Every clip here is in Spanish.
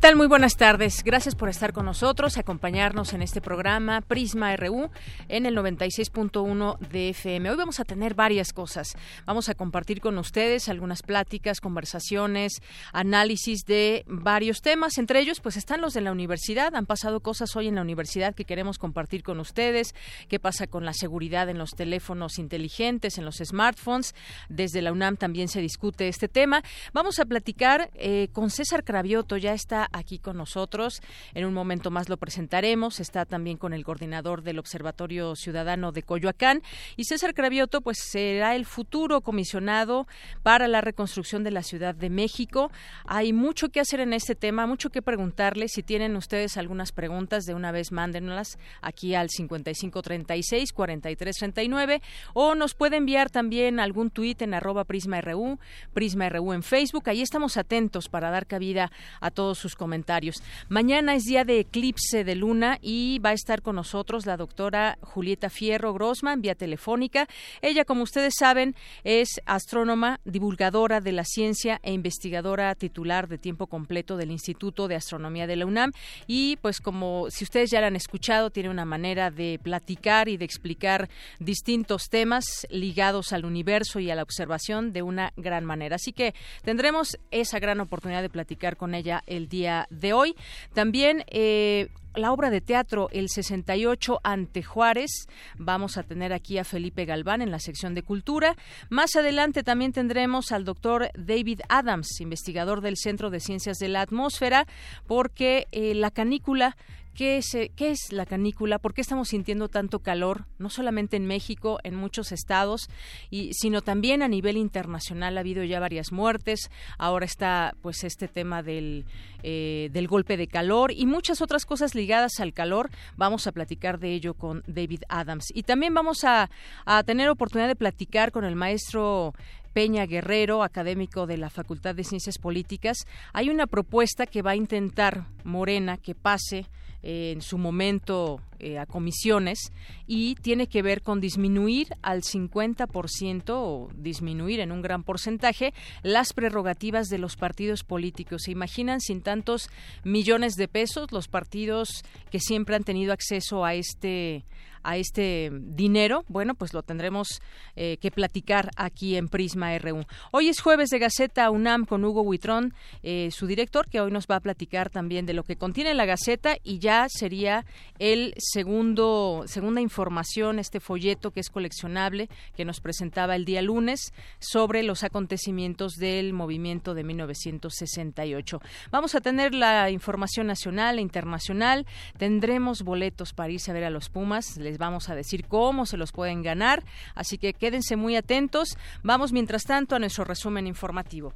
Tal? Muy buenas tardes. Gracias por estar con nosotros, acompañarnos en este programa Prisma RU en el 96.1 de FM. Hoy vamos a tener varias cosas. Vamos a compartir con ustedes algunas pláticas, conversaciones, análisis de varios temas. Entre ellos, pues están los de la universidad. Han pasado cosas hoy en la universidad que queremos compartir con ustedes. ¿Qué pasa con la seguridad en los teléfonos inteligentes, en los smartphones? Desde la UNAM también se discute este tema. Vamos a platicar eh, con César Cravioto. Ya está aquí con nosotros. En un momento más lo presentaremos. Está también con el coordinador del Observatorio Ciudadano de Coyoacán. Y César Cravioto, pues será el futuro comisionado para la reconstrucción de la Ciudad de México. Hay mucho que hacer en este tema, mucho que preguntarle. Si tienen ustedes algunas preguntas, de una vez mándenlas aquí al 5536 4339 o nos puede enviar también algún tuit en arroba Prisma RU, Prisma RU en Facebook. Ahí estamos atentos para dar cabida a todos sus comentarios. Mañana es día de eclipse de luna y va a estar con nosotros la doctora Julieta Fierro Grossman vía telefónica. Ella, como ustedes saben, es astrónoma, divulgadora de la ciencia e investigadora titular de tiempo completo del Instituto de Astronomía de la UNAM y pues como si ustedes ya la han escuchado, tiene una manera de platicar y de explicar distintos temas ligados al universo y a la observación de una gran manera. Así que tendremos esa gran oportunidad de platicar con ella el día de hoy. También eh, la obra de teatro El 68 ante Juárez. Vamos a tener aquí a Felipe Galván en la sección de cultura. Más adelante también tendremos al doctor David Adams, investigador del Centro de Ciencias de la Atmósfera, porque eh, la canícula ¿Qué es, eh, ¿Qué es, la canícula? ¿Por qué estamos sintiendo tanto calor? No solamente en México, en muchos estados, y, sino también a nivel internacional ha habido ya varias muertes. Ahora está pues este tema del, eh, del golpe de calor y muchas otras cosas ligadas al calor. Vamos a platicar de ello con David Adams. Y también vamos a, a tener oportunidad de platicar con el maestro Peña Guerrero, académico de la Facultad de Ciencias Políticas. Hay una propuesta que va a intentar Morena que pase en su momento eh, a comisiones y tiene que ver con disminuir al 50% o disminuir en un gran porcentaje las prerrogativas de los partidos políticos. ¿Se imaginan sin tantos millones de pesos los partidos que siempre han tenido acceso a este a este dinero, bueno, pues lo tendremos eh, que platicar aquí en Prisma RU. Hoy es jueves de Gaceta UNAM con Hugo Huitrón, eh, su director, que hoy nos va a platicar también de lo que contiene la Gaceta y ya sería el segundo, segunda información, este folleto que es coleccionable, que nos presentaba el día lunes sobre los acontecimientos del movimiento de 1968. Vamos a tener la información nacional e internacional, tendremos boletos para irse a ver a los Pumas, les vamos a decir cómo se los pueden ganar, así que quédense muy atentos. Vamos mientras tanto a nuestro resumen informativo.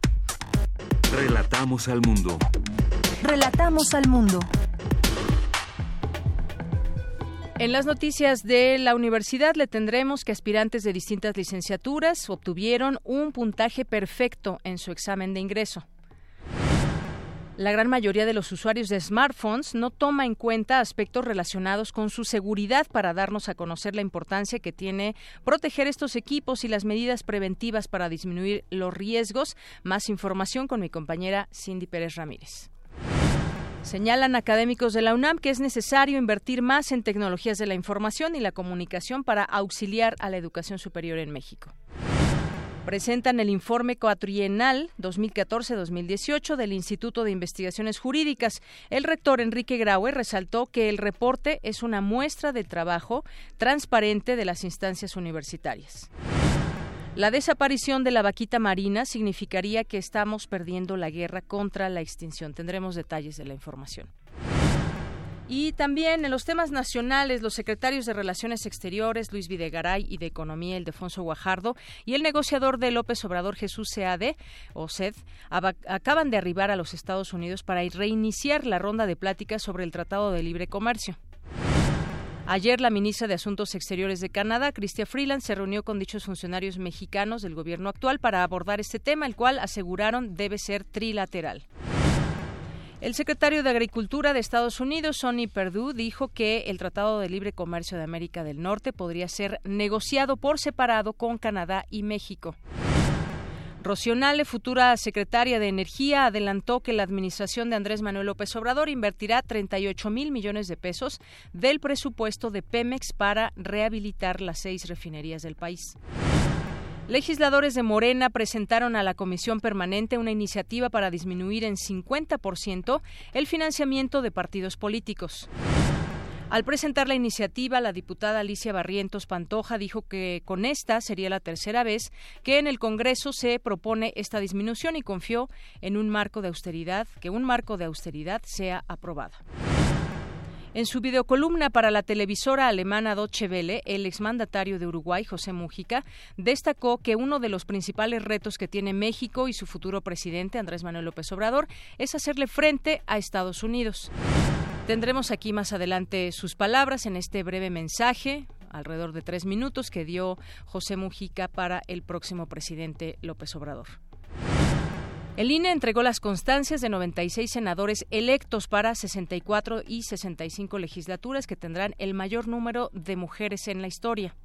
Relatamos al mundo. Relatamos al mundo. En las noticias de la universidad le tendremos que aspirantes de distintas licenciaturas obtuvieron un puntaje perfecto en su examen de ingreso. La gran mayoría de los usuarios de smartphones no toma en cuenta aspectos relacionados con su seguridad para darnos a conocer la importancia que tiene proteger estos equipos y las medidas preventivas para disminuir los riesgos. Más información con mi compañera Cindy Pérez Ramírez. Señalan académicos de la UNAM que es necesario invertir más en tecnologías de la información y la comunicación para auxiliar a la educación superior en México presentan el informe cuatrienal 2014-2018 del Instituto de Investigaciones Jurídicas. El rector Enrique Graue resaltó que el reporte es una muestra de trabajo transparente de las instancias universitarias. La desaparición de la vaquita marina significaría que estamos perdiendo la guerra contra la extinción. Tendremos detalles de la información. Y también en los temas nacionales, los secretarios de Relaciones Exteriores, Luis Videgaray, y de Economía, Ildefonso Guajardo, y el negociador de López Obrador, Jesús Seade, o SED, acaban de arribar a los Estados Unidos para reiniciar la ronda de pláticas sobre el Tratado de Libre Comercio. Ayer la ministra de Asuntos Exteriores de Canadá, Chrystia Freeland, se reunió con dichos funcionarios mexicanos del gobierno actual para abordar este tema, el cual aseguraron debe ser trilateral. El secretario de Agricultura de Estados Unidos, Sonny Perdue, dijo que el Tratado de Libre Comercio de América del Norte podría ser negociado por separado con Canadá y México. Rocionale, futura secretaria de Energía, adelantó que la administración de Andrés Manuel López Obrador invertirá 38 mil millones de pesos del presupuesto de Pemex para rehabilitar las seis refinerías del país. Legisladores de Morena presentaron a la Comisión Permanente una iniciativa para disminuir en 50% el financiamiento de partidos políticos. Al presentar la iniciativa, la diputada Alicia Barrientos Pantoja dijo que con esta sería la tercera vez que en el Congreso se propone esta disminución y confió en un marco de austeridad, que un marco de austeridad sea aprobado. En su videocolumna para la televisora alemana Deutsche Welle, el exmandatario de Uruguay, José Mújica, destacó que uno de los principales retos que tiene México y su futuro presidente, Andrés Manuel López Obrador, es hacerle frente a Estados Unidos. Tendremos aquí más adelante sus palabras en este breve mensaje, alrededor de tres minutos, que dio José Mujica para el próximo presidente López Obrador. El INE entregó las constancias de 96 senadores electos para 64 y 65 legislaturas que tendrán el mayor número de mujeres en la historia.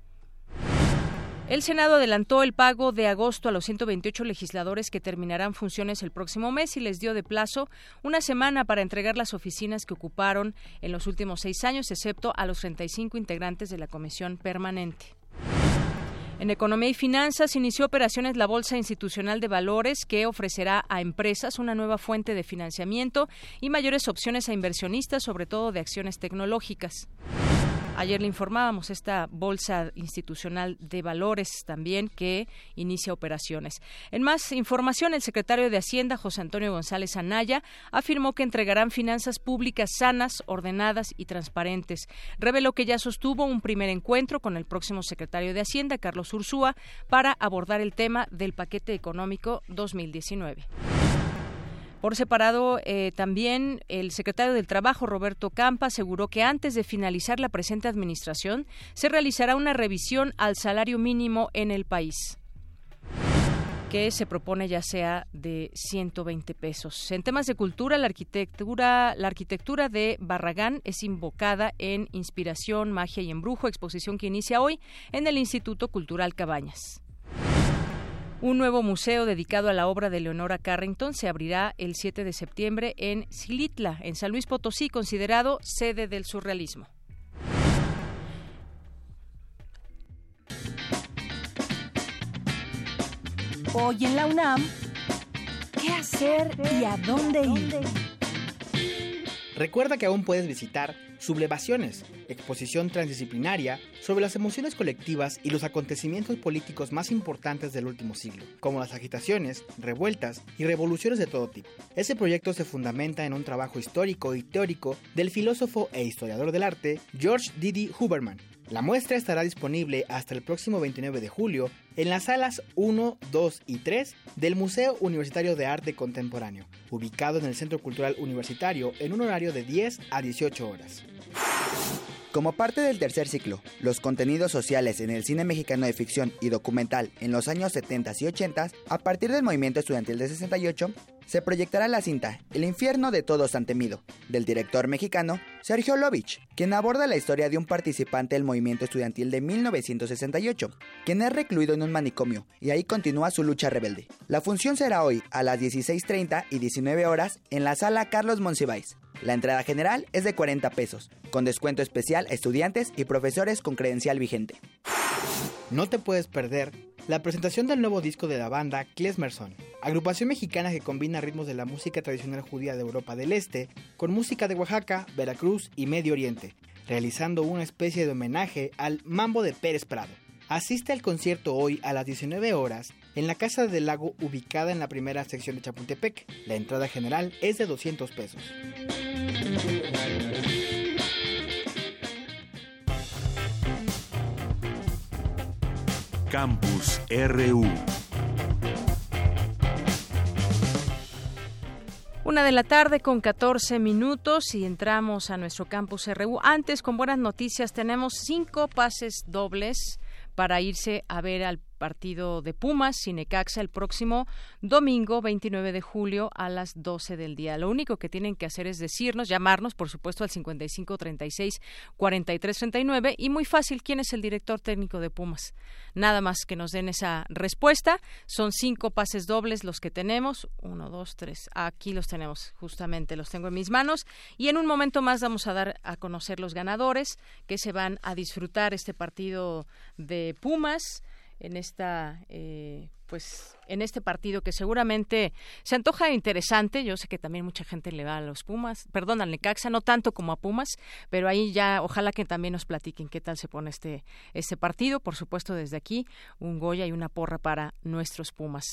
El Senado adelantó el pago de agosto a los 128 legisladores que terminarán funciones el próximo mes y les dio de plazo una semana para entregar las oficinas que ocuparon en los últimos seis años, excepto a los 35 integrantes de la Comisión Permanente. En Economía y Finanzas inició operaciones la Bolsa Institucional de Valores que ofrecerá a empresas una nueva fuente de financiamiento y mayores opciones a inversionistas, sobre todo de acciones tecnológicas. Ayer le informábamos esta bolsa institucional de valores también que inicia operaciones. En más información, el secretario de Hacienda, José Antonio González Anaya, afirmó que entregarán finanzas públicas sanas, ordenadas y transparentes. Reveló que ya sostuvo un primer encuentro con el próximo secretario de Hacienda, Carlos Ursúa, para abordar el tema del paquete económico 2019. Por separado, eh, también el secretario del Trabajo, Roberto Campa, aseguró que antes de finalizar la presente administración se realizará una revisión al salario mínimo en el país que se propone ya sea de 120 pesos. En temas de cultura, la arquitectura, la arquitectura de Barragán es invocada en Inspiración, Magia y Embrujo, exposición que inicia hoy en el Instituto Cultural Cabañas. Un nuevo museo dedicado a la obra de Leonora Carrington se abrirá el 7 de septiembre en Silitla, en San Luis Potosí, considerado sede del surrealismo. Hoy en la UNAM, ¿qué hacer y a dónde ir? Recuerda que aún puedes visitar Sublevaciones, exposición transdisciplinaria sobre las emociones colectivas y los acontecimientos políticos más importantes del último siglo, como las agitaciones, revueltas y revoluciones de todo tipo. Ese proyecto se fundamenta en un trabajo histórico y teórico del filósofo e historiador del arte George Didi Huberman, la muestra estará disponible hasta el próximo 29 de julio en las salas 1, 2 y 3 del Museo Universitario de Arte Contemporáneo, ubicado en el Centro Cultural Universitario en un horario de 10 a 18 horas. Como parte del tercer ciclo, los contenidos sociales en el cine mexicano de ficción y documental en los años 70 y 80, a partir del movimiento estudiantil de 68, se proyectará la cinta El infierno de todos han temido, del director mexicano Sergio Lovich, quien aborda la historia de un participante del movimiento estudiantil de 1968, quien es recluido en un manicomio y ahí continúa su lucha rebelde. La función será hoy a las 16.30 y 19 horas en la sala Carlos Monsiváis. La entrada general es de 40 pesos, con descuento especial a estudiantes y profesores con credencial vigente. No te puedes perder la presentación del nuevo disco de la banda Klesmerson, agrupación mexicana que combina ritmos de la música tradicional judía de Europa del Este con música de Oaxaca, Veracruz y Medio Oriente, realizando una especie de homenaje al Mambo de Pérez Prado. Asiste al concierto hoy a las 19 horas en la Casa del Lago ubicada en la primera sección de Chapultepec. La entrada general es de 200 pesos. Campus RU. Una de la tarde con 14 minutos y entramos a nuestro campus RU. Antes, con buenas noticias, tenemos cinco pases dobles para irse a ver al partido de Pumas, Cinecaxa, el próximo domingo 29 de julio a las 12 del día. Lo único que tienen que hacer es decirnos, llamarnos, por supuesto, al 5536 4339 y muy fácil, ¿quién es el director técnico de Pumas? Nada más que nos den esa respuesta. Son cinco pases dobles los que tenemos. Uno, dos, tres. Aquí los tenemos, justamente los tengo en mis manos. Y en un momento más vamos a dar a conocer los ganadores que se van a disfrutar este partido de Pumas en esta eh, pues en este partido que seguramente se antoja interesante. Yo sé que también mucha gente le va a los Pumas, perdón, al Necaxa, no tanto como a Pumas, pero ahí ya ojalá que también nos platiquen qué tal se pone este, este partido. Por supuesto, desde aquí, un Goya y una porra para nuestros Pumas.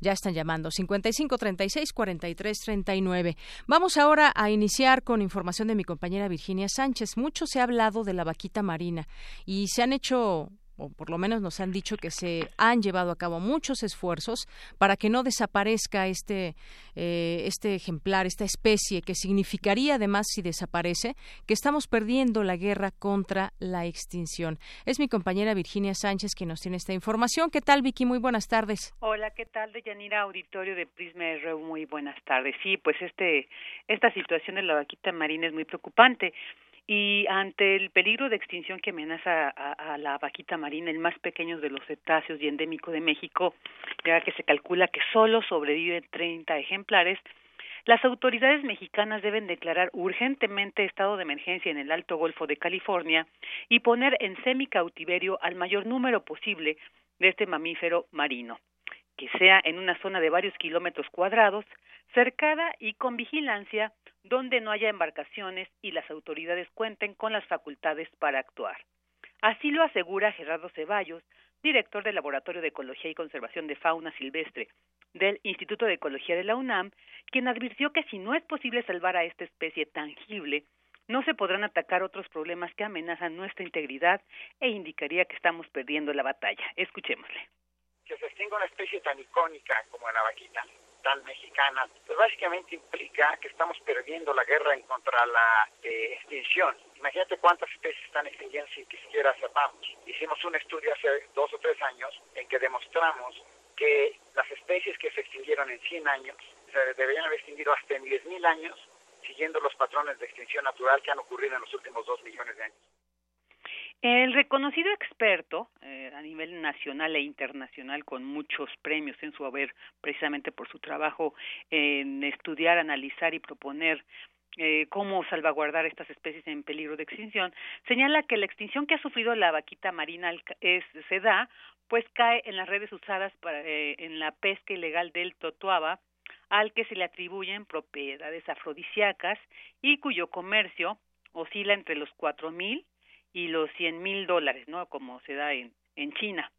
Ya están llamando 55 36 43 39. Vamos ahora a iniciar con información de mi compañera Virginia Sánchez. Mucho se ha hablado de la vaquita marina y se han hecho o por lo menos nos han dicho que se han llevado a cabo muchos esfuerzos para que no desaparezca este eh, este ejemplar, esta especie, que significaría además si desaparece que estamos perdiendo la guerra contra la extinción. Es mi compañera Virginia Sánchez quien nos tiene esta información. ¿Qué tal, Vicky? Muy buenas tardes. Hola, ¿qué tal, Deyanira? Auditorio de Prisma RU, muy buenas tardes. Sí, pues este esta situación de la vaquita marina es muy preocupante. Y ante el peligro de extinción que amenaza a, la vaquita marina, el más pequeño de los cetáceos y endémico de México, ya que se calcula que solo sobreviven 30 ejemplares, las autoridades mexicanas deben declarar urgentemente estado de emergencia en el Alto Golfo de California y poner en semicautiverio al mayor número posible de este mamífero marino, que sea en una zona de varios kilómetros cuadrados, cercada y con vigilancia donde no haya embarcaciones y las autoridades cuenten con las facultades para actuar. Así lo asegura Gerardo Ceballos, director del Laboratorio de Ecología y Conservación de Fauna Silvestre del Instituto de Ecología de la UNAM, quien advirtió que si no es posible salvar a esta especie tangible, no se podrán atacar otros problemas que amenazan nuestra integridad e indicaría que estamos perdiendo la batalla. Escuchémosle. Que se extinga una especie tan icónica como la vaquita mexicana, pues básicamente implica que estamos perdiendo la guerra en contra la eh, extinción. Imagínate cuántas especies están extinguiendo que siquiera sepamos. Hicimos un estudio hace dos o tres años en que demostramos que las especies que se extinguieron en 100 años se deberían haber extinguido hasta en 10.000 años, siguiendo los patrones de extinción natural que han ocurrido en los últimos dos millones de años. El reconocido experto eh, a nivel nacional e internacional con muchos premios en su haber precisamente por su trabajo en estudiar, analizar y proponer eh, cómo salvaguardar estas especies en peligro de extinción, señala que la extinción que ha sufrido la vaquita marina es, se da, pues cae en las redes usadas para, eh, en la pesca ilegal del totuaba, al que se le atribuyen propiedades afrodisíacas y cuyo comercio oscila entre los cuatro mil y los 100 mil dólares, ¿no? Como se da en, en China.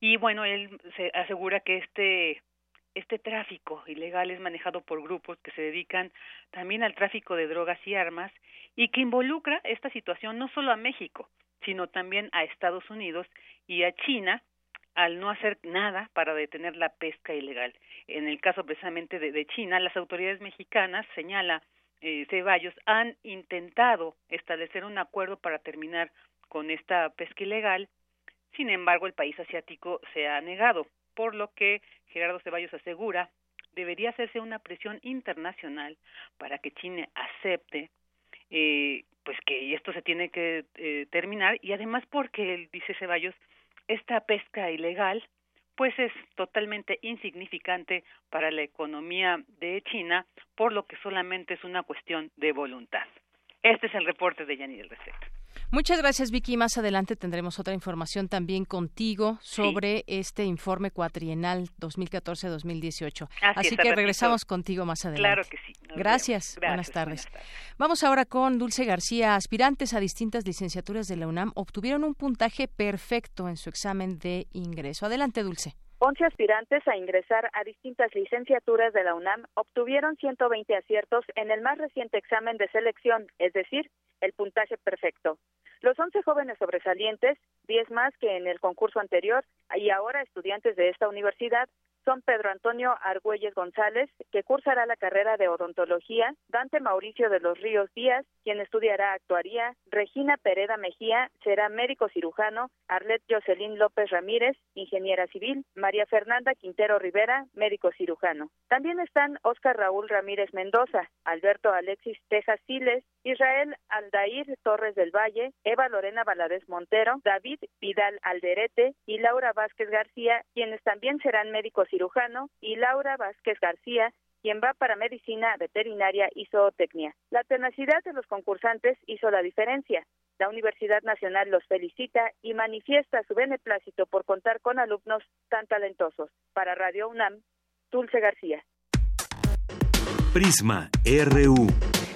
Y bueno, él se asegura que este este tráfico ilegal es manejado por grupos que se dedican también al tráfico de drogas y armas y que involucra esta situación no solo a México, sino también a Estados Unidos y a China al no hacer nada para detener la pesca ilegal. En el caso precisamente de, de China, las autoridades mexicanas señala eh, Ceballos han intentado establecer un acuerdo para terminar con esta pesca ilegal, sin embargo el país asiático se ha negado, por lo que Gerardo Ceballos asegura debería hacerse una presión internacional para que China acepte eh, pues que esto se tiene que eh, terminar. Y además porque dice Ceballos esta pesca ilegal pues es totalmente insignificante para la economía de China, por lo que solamente es una cuestión de voluntad. Este es el reporte de Yanni del respecto. Muchas gracias, Vicky. Más adelante tendremos otra información también contigo sobre este informe cuatrienal 2014-2018. Así, que regresamos contigo más adelante. Claro que sí. Gracias. Buenas, tardes. buenas tardes. Vamos ahora con Dulce García. Aspirantes a distintas licenciaturas de la UNAM obtuvieron un puntaje perfecto en su examen de ingreso. Adelante, Dulce. 11 aspirantes a ingresar a distintas licenciaturas de la UNAM obtuvieron 120 aciertos en el más reciente examen de selección, es decir, el puntaje perfecto. Los 11 jóvenes sobresalientes, 10 más que en el concurso anterior y ahora estudiantes de esta universidad, son Pedro Antonio Argüelles González, que cursará la carrera de odontología, Dante Mauricio de los Ríos Díaz, quien estudiará actuaría, Regina Pereda Mejía será médico cirujano, Arlet Jocelyn López Ramírez, ingeniera civil, María Fernanda Quintero Rivera, médico cirujano. También están Oscar Raúl Ramírez Mendoza, Alberto Alexis Tejas Siles, Israel Aldair Torres del Valle, Eva Lorena Valadez Montero, David Vidal Alderete y Laura Vázquez García, quienes también serán médicos cirujano, y Laura Vázquez García, quien va para medicina veterinaria y zootecnia. La tenacidad de los concursantes hizo la diferencia. La Universidad Nacional los felicita y manifiesta su beneplácito por contar con alumnos tan talentosos. Para Radio UNAM, Dulce García. Prisma RU.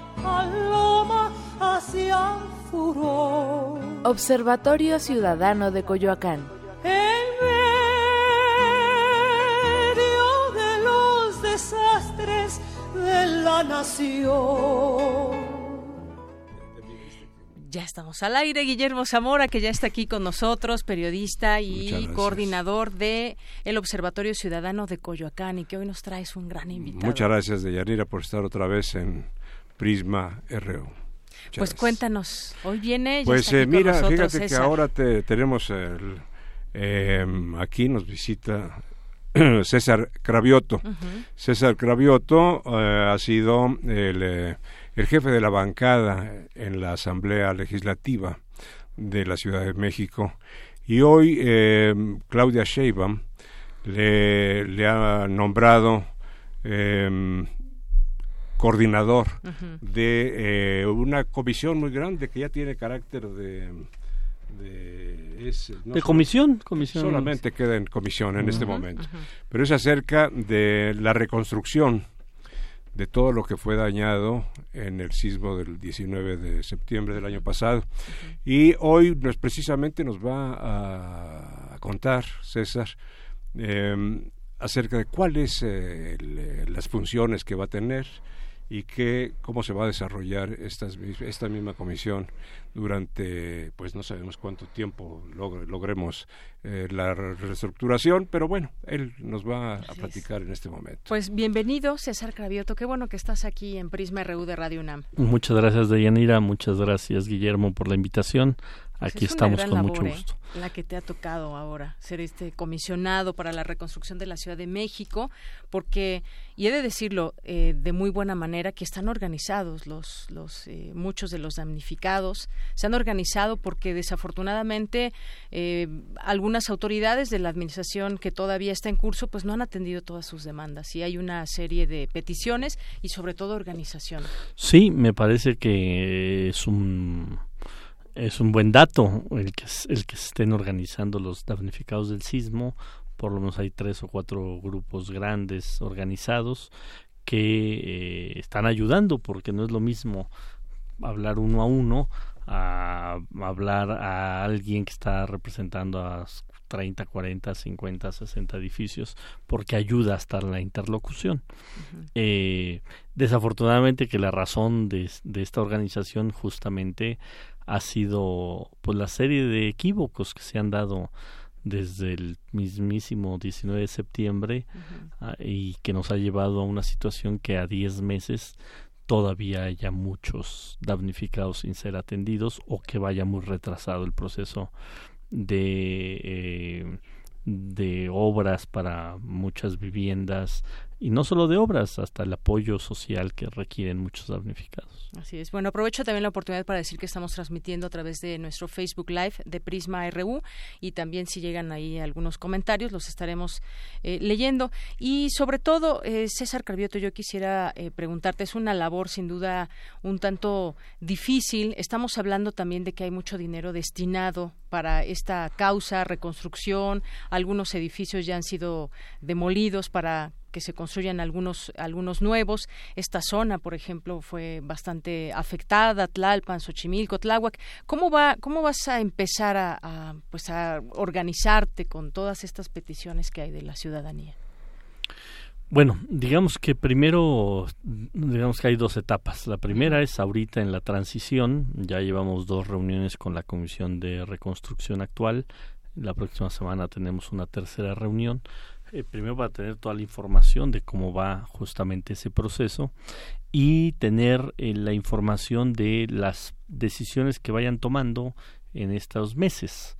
55 36 43 39. Observatorio Ciudadano de Coyoacán. En medio de los desastres de la nación. Ya estamos al aire, Guillermo Zamora, que ya está aquí con nosotros, periodista y coordinador de el Observatorio Ciudadano de Coyoacán, y que hoy nos traes un gran invitado. Muchas gracias, Deyanira, por estar otra vez en Prisma RU pues cuéntanos, hoy viene. pues eh, mira, fíjate que ahora te, tenemos el, em, aquí nos visita César Cravioto. César Cravioto eh, ha sido el, eh, el, jefe de la bancada en la Asamblea Legislativa de la Ciudad de México y hoy em, Claudia Sheinbaum le, le ha nombrado eh, coordinador de eh, una comisión muy grande que ya tiene carácter de de, comisión, comisión. solamente queda en comisión en este momento. Pero es acerca de la reconstrucción de todo lo que fue dañado en el sismo del 19 de septiembre del año pasado. Y hoy nos precisamente nos va a, contar César em, acerca de cuáles eh, las funciones que va a tener y que cómo se va a desarrollar estas, esta misma comisión durante, pues no sabemos cuánto tiempo logremos eh, la reestructuración, pero bueno, él nos va a platicar en este momento. Pues bienvenido, César Cravioto, qué bueno que estás aquí en Prisma RU de Radio UNAM. Muchas gracias, Deyanira, muchas gracias, Guillermo, por la invitación. Pues Aquí estamos con mucho ¿eh? gusto. la que te ha tocado ahora, ser este comisionado para la reconstrucción de la Ciudad de México, porque, y he de decirlo eh, de muy buena manera, que están organizados los, los eh, muchos de los damnificados, se han organizado porque desafortunadamente algunas autoridades de la administración que todavía está en curso, pues no han atendido todas sus demandas y hay una serie de peticiones y sobre todo organización. Sí, me parece que es un es un buen dato el que, el que se estén organizando los damnificados del sismo. Por lo menos hay tres o cuatro grupos grandes organizados que eh, están ayudando porque no es lo mismo hablar uno a uno a hablar a alguien que está representando a 30, 40, 50, 60 edificios porque ayuda a estar la interlocución. eh, desafortunadamente que la razón de, de, esta organización justamente ha sido pues la serie de equívocos que se han dado desde el mismísimo 19 de septiembre ah, y que nos ha llevado a una situación que a 10 meses todavía haya muchos damnificados sin ser atendidos o que vaya muy retrasado el proceso de, eh, de obras para muchas viviendas y no solo de obras, hasta el apoyo social que requieren muchos damnificados. Así es. Bueno, aprovecho también la oportunidad para decir que estamos transmitiendo a través de nuestro Facebook Live de Prisma RU y también si llegan ahí algunos comentarios los estaremos eh, leyendo. Y sobre todo, eh, César Carvioto, yo quisiera eh, preguntarte, es una labor sin duda un tanto difícil. Estamos hablando también de que hay mucho dinero destinado para esta causa, reconstrucción, algunos edificios ya han sido demolidos para que se construyan algunos algunos nuevos. Esta zona, por ejemplo, fue bastante afectada, Tlalpan, Xochimilco, Tláhuac. ¿Cómo va cómo vas a empezar a, pues a organizarte con todas estas peticiones que hay de la ciudadanía? Bueno, digamos que primero, digamos que hay dos etapas. La primera es ahorita en la transición, ya llevamos dos reuniones con la Comisión de Reconstrucción actual, la próxima semana tenemos una tercera reunión. Eh, primero para tener toda la información de cómo va justamente ese proceso y tener eh, la información de las decisiones que vayan tomando en estos meses.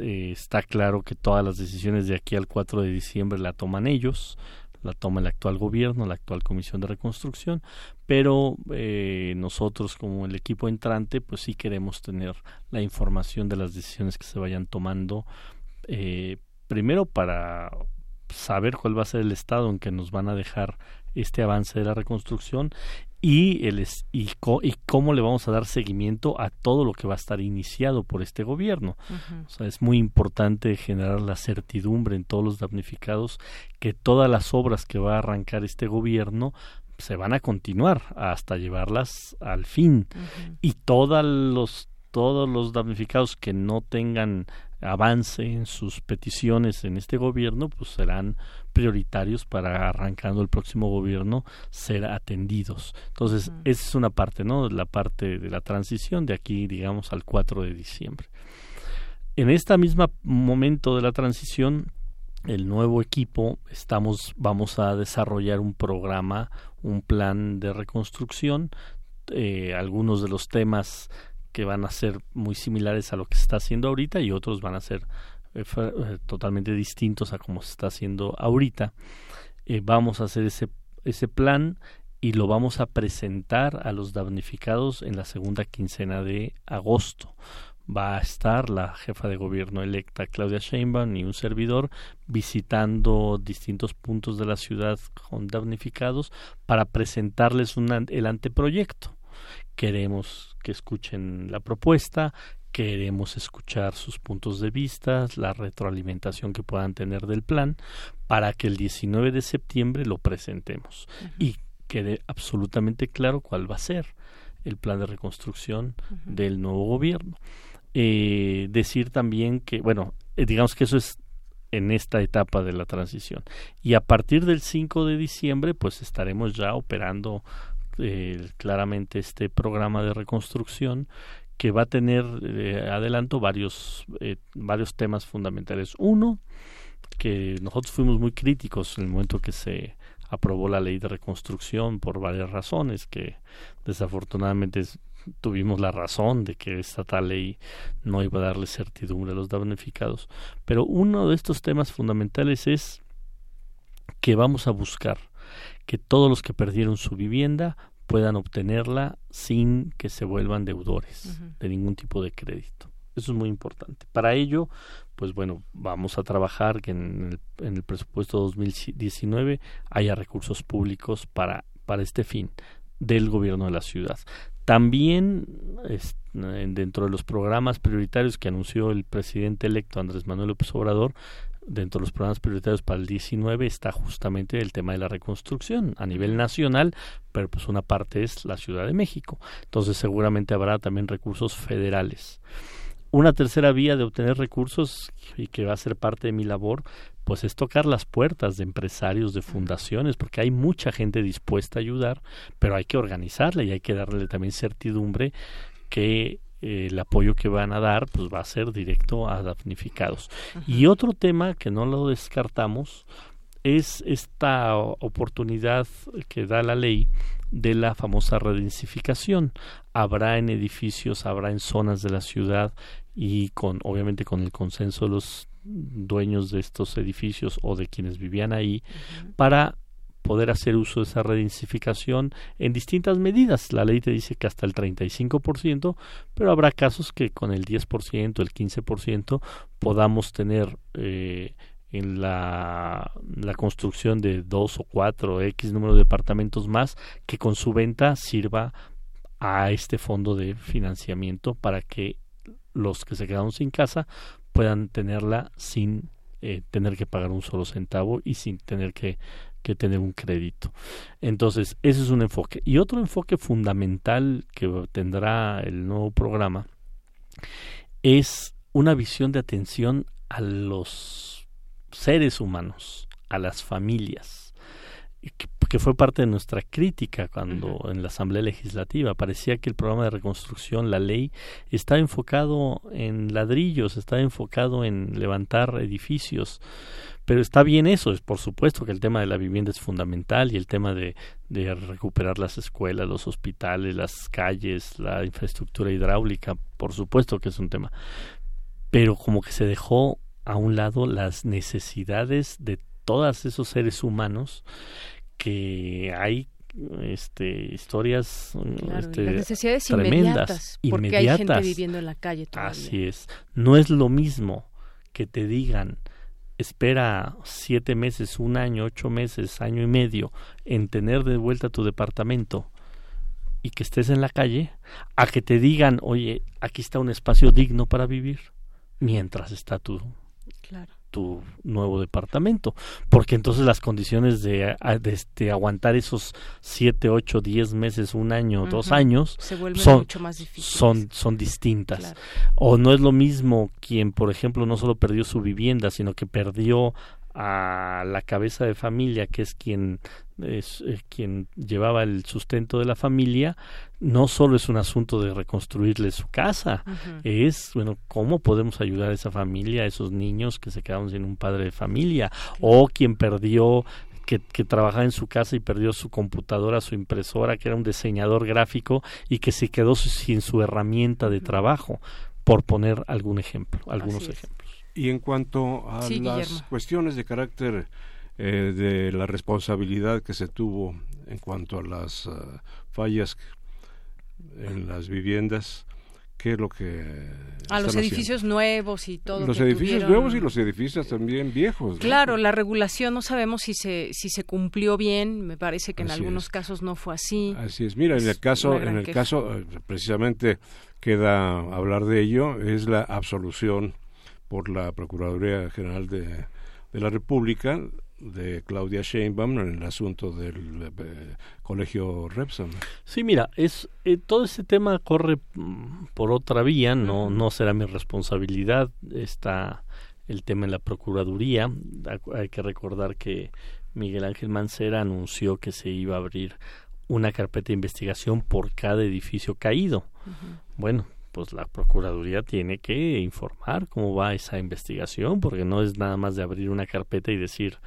Eh, está claro que todas las decisiones de aquí al 4 de diciembre la toman ellos, la toma el actual gobierno, la actual Comisión de Reconstrucción, pero nosotros como el equipo entrante, pues sí queremos tener la información de las decisiones que se vayan tomando eh, primero para saber cuál va a ser el estado en que nos van a dejar este avance de la reconstrucción y, el, y, y, cómo le vamos a dar seguimiento a todo lo que va a estar iniciado por este gobierno. O sea, es muy importante generar la certidumbre en todos los damnificados que todas las obras que va a arrancar este gobierno se van a continuar hasta llevarlas al fin. Y todos los todos los damnificados que no tengan avance en sus peticiones en este gobierno, pues serán prioritarios para arrancando el próximo gobierno ser atendidos. Entonces, esa es una parte, ¿no? La parte de la transición de aquí, digamos, al 4 de diciembre. En este mismo momento de la transición, el nuevo equipo estamos vamos a desarrollar un programa, un plan de reconstrucción. Eh, algunos de los temas que van a ser muy similares a lo que se está haciendo ahorita y otros van a ser eh, eh, totalmente distintos a como se está haciendo ahorita. Eh, vamos a hacer ese, ese plan y lo vamos a presentar a los damnificados en la segunda quincena de agosto. Va a estar la jefa de gobierno electa Claudia Sheinbaum y un servidor visitando distintos puntos de la ciudad con damnificados para presentarles el anteproyecto queremos que escuchen la propuesta, queremos escuchar sus puntos de vista, la retroalimentación que puedan tener del plan, para que el 19 de septiembre lo presentemos y quede absolutamente claro cuál va a ser el plan de reconstrucción del nuevo gobierno. Eh, decir también que, bueno, eh, digamos que eso es en esta etapa de la transición. Y a partir del 5 de diciembre, pues estaremos ya operando claramente este programa de reconstrucción que va a tener eh, adelanto varios eh, varios temas fundamentales. Uno que nosotros fuimos muy críticos en el momento que se aprobó la ley de reconstrucción por varias razones que desafortunadamente tuvimos la razón de que esta tal ley no iba a darle certidumbre a los damnificados. Pero uno de estos temas fundamentales es que vamos a buscar que todos los que perdieron su vivienda puedan obtenerla sin que se vuelvan deudores de ningún tipo de crédito. Eso es muy importante. Para ello, pues bueno, vamos a trabajar que en el, en el presupuesto 2019 haya recursos públicos para, para este fin del gobierno de la ciudad. También dentro de los programas prioritarios que anunció el presidente electo Andrés Manuel López Obrador, dentro de los programas prioritarios para el 19 está justamente el tema de la reconstrucción a nivel nacional, pero pues una parte es la Ciudad de México. Entonces seguramente habrá también recursos federales. Una tercera vía de obtener recursos y que va a ser parte de mi labor, pues es tocar las puertas de empresarios, de fundaciones, porque hay mucha gente dispuesta a ayudar, pero hay que organizarle y hay que darle también certidumbre que el apoyo que van a dar pues va a ser directo a damnificados. Y otro tema que no lo descartamos es esta oportunidad que da la ley de la famosa redensificación. Habrá en edificios, habrá en zonas de la ciudad y con obviamente con el consenso de los dueños de estos edificios o de quienes vivían ahí para poder hacer uso de esa redensificación en distintas medidas. La ley te dice que hasta el 35%, pero habrá casos que con el 10%, el 15% podamos tener eh, en la, la, construcción de dos o cuatro X número de departamentos más que con su venta sirva a este fondo de financiamiento para que los que se quedaron sin casa puedan tenerla sin eh, tener que pagar un solo centavo y sin tener que, que tener un crédito. Entonces, ese es un enfoque. Y otro enfoque fundamental que tendrá el nuevo programa es una visión de atención a los seres humanos, a las familias que, fue parte de nuestra crítica cuando en la Asamblea Legislativa parecía que el programa de reconstrucción, la ley, está enfocado en ladrillos, está enfocado en levantar edificios, pero está bien eso, es por supuesto que el tema de la vivienda es fundamental y el tema de, de recuperar las escuelas, los hospitales, las calles, la infraestructura hidráulica, por supuesto que es un tema, pero como que se dejó a un lado las necesidades de todos esos seres humanos que hay este historias este, necesidades tremendas inmediatas, porque hay gente viviendo en la calle todavía. así es. No es lo mismo que te digan espera siete meses un año ocho meses año y medio en tener de vuelta tu departamento y que estés en la calle a que te digan oye aquí está un espacio digno para vivir mientras está tu claro tu nuevo departamento, porque entonces las condiciones de, de este, aguantar esos siete, ocho, diez meses, un año, dos años, son, mucho más difíciles. son, son distintas. O no es lo mismo quien, por ejemplo, no solo perdió su vivienda, sino que perdió a la cabeza de familia, que es quien es eh, quien llevaba el sustento de la familia, no solo es un asunto de reconstruirle su casa, es, bueno, cómo podemos ayudar a esa familia, a esos niños que se quedaron sin un padre de familia, o quien perdió que, que, trabajaba en su casa y perdió su computadora, su impresora, que era un diseñador gráfico y que se quedó sin su herramienta de trabajo, por poner algún ejemplo, algunos ejemplos. Y en cuanto a las cuestiones de carácter eh, de la responsabilidad que se tuvo en cuanto a las ah, fallas en las viviendas, qué es lo que a los edificios nuevos y todo los edificios nuevos y los edificios también viejos claro la regulación no sabemos si se si se cumplió bien me parece que en algunos casos no fue así. Así es. Mira en el caso en el caso eh, precisamente queda hablar de ello es la absolución por la Procuraduría General de, de la República de Claudia Sheinbaum en el asunto del eh, colegio Repsam. Sí, mira, es eh, todo ese tema corre mm, por otra vía, no no será mi responsabilidad, está el tema en la procuraduría. Hay que recordar que Miguel Ángel Mancera anunció que se iba a abrir una carpeta de investigación por cada edificio caído. Bueno, pues la Procuraduría tiene que informar cómo va esa investigación, porque no es nada más de abrir una carpeta y decir,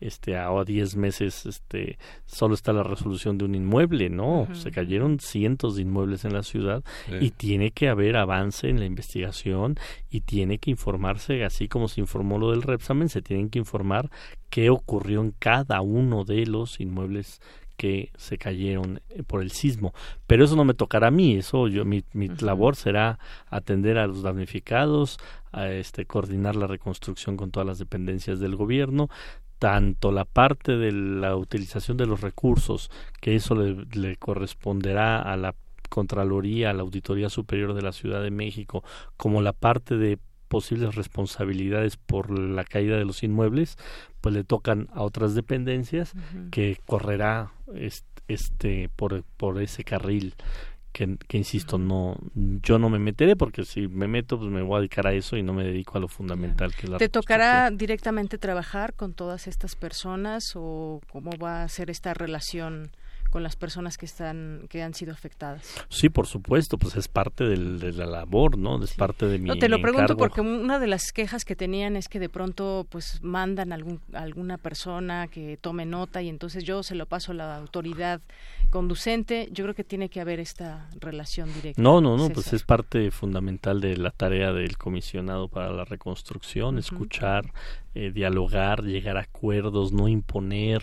este, a 10 meses, este, solo está la resolución de un inmueble, no, se cayeron cientos de inmuebles en la ciudad y tiene que haber avance en la investigación y tiene que informarse, así como se informó lo del Repsamen, se tienen que informar qué ocurrió en cada uno de los inmuebles que se cayeron eh, por el sismo. Pero eso no me tocará a mí, eso yo mi, mi labor será atender a los damnificados, a este coordinar la reconstrucción con todas las dependencias del gobierno, tanto la parte de la utilización de los recursos, que eso le, le corresponderá a la Contraloría, a la Auditoría Superior de la Ciudad de México, como la parte de posibles responsabilidades por la caída de los inmuebles, pues le tocan a otras dependencias que correrá este, por, por ese carril que, que, insisto, no, yo no me meteré porque si me meto, pues me voy a dedicar a eso y no me dedico a lo fundamental que es la ¿Te tocará directamente trabajar con todas estas personas o cómo va a ser esta relación? Con las personas que están que han sido afectadas. Sí, por supuesto, pues es parte del, de la labor, ¿no? Es parte de mi No, te lo pregunto porque una de las quejas que tenían es que de pronto pues mandan algún alguna persona que tome nota y entonces yo se lo paso a la autoridad conducente, yo creo que tiene que haber esta relación directa. No, no, no, pues es parte fundamental de la tarea del comisionado para la reconstrucción, escuchar, eh, dialogar, llegar a acuerdos, no imponer,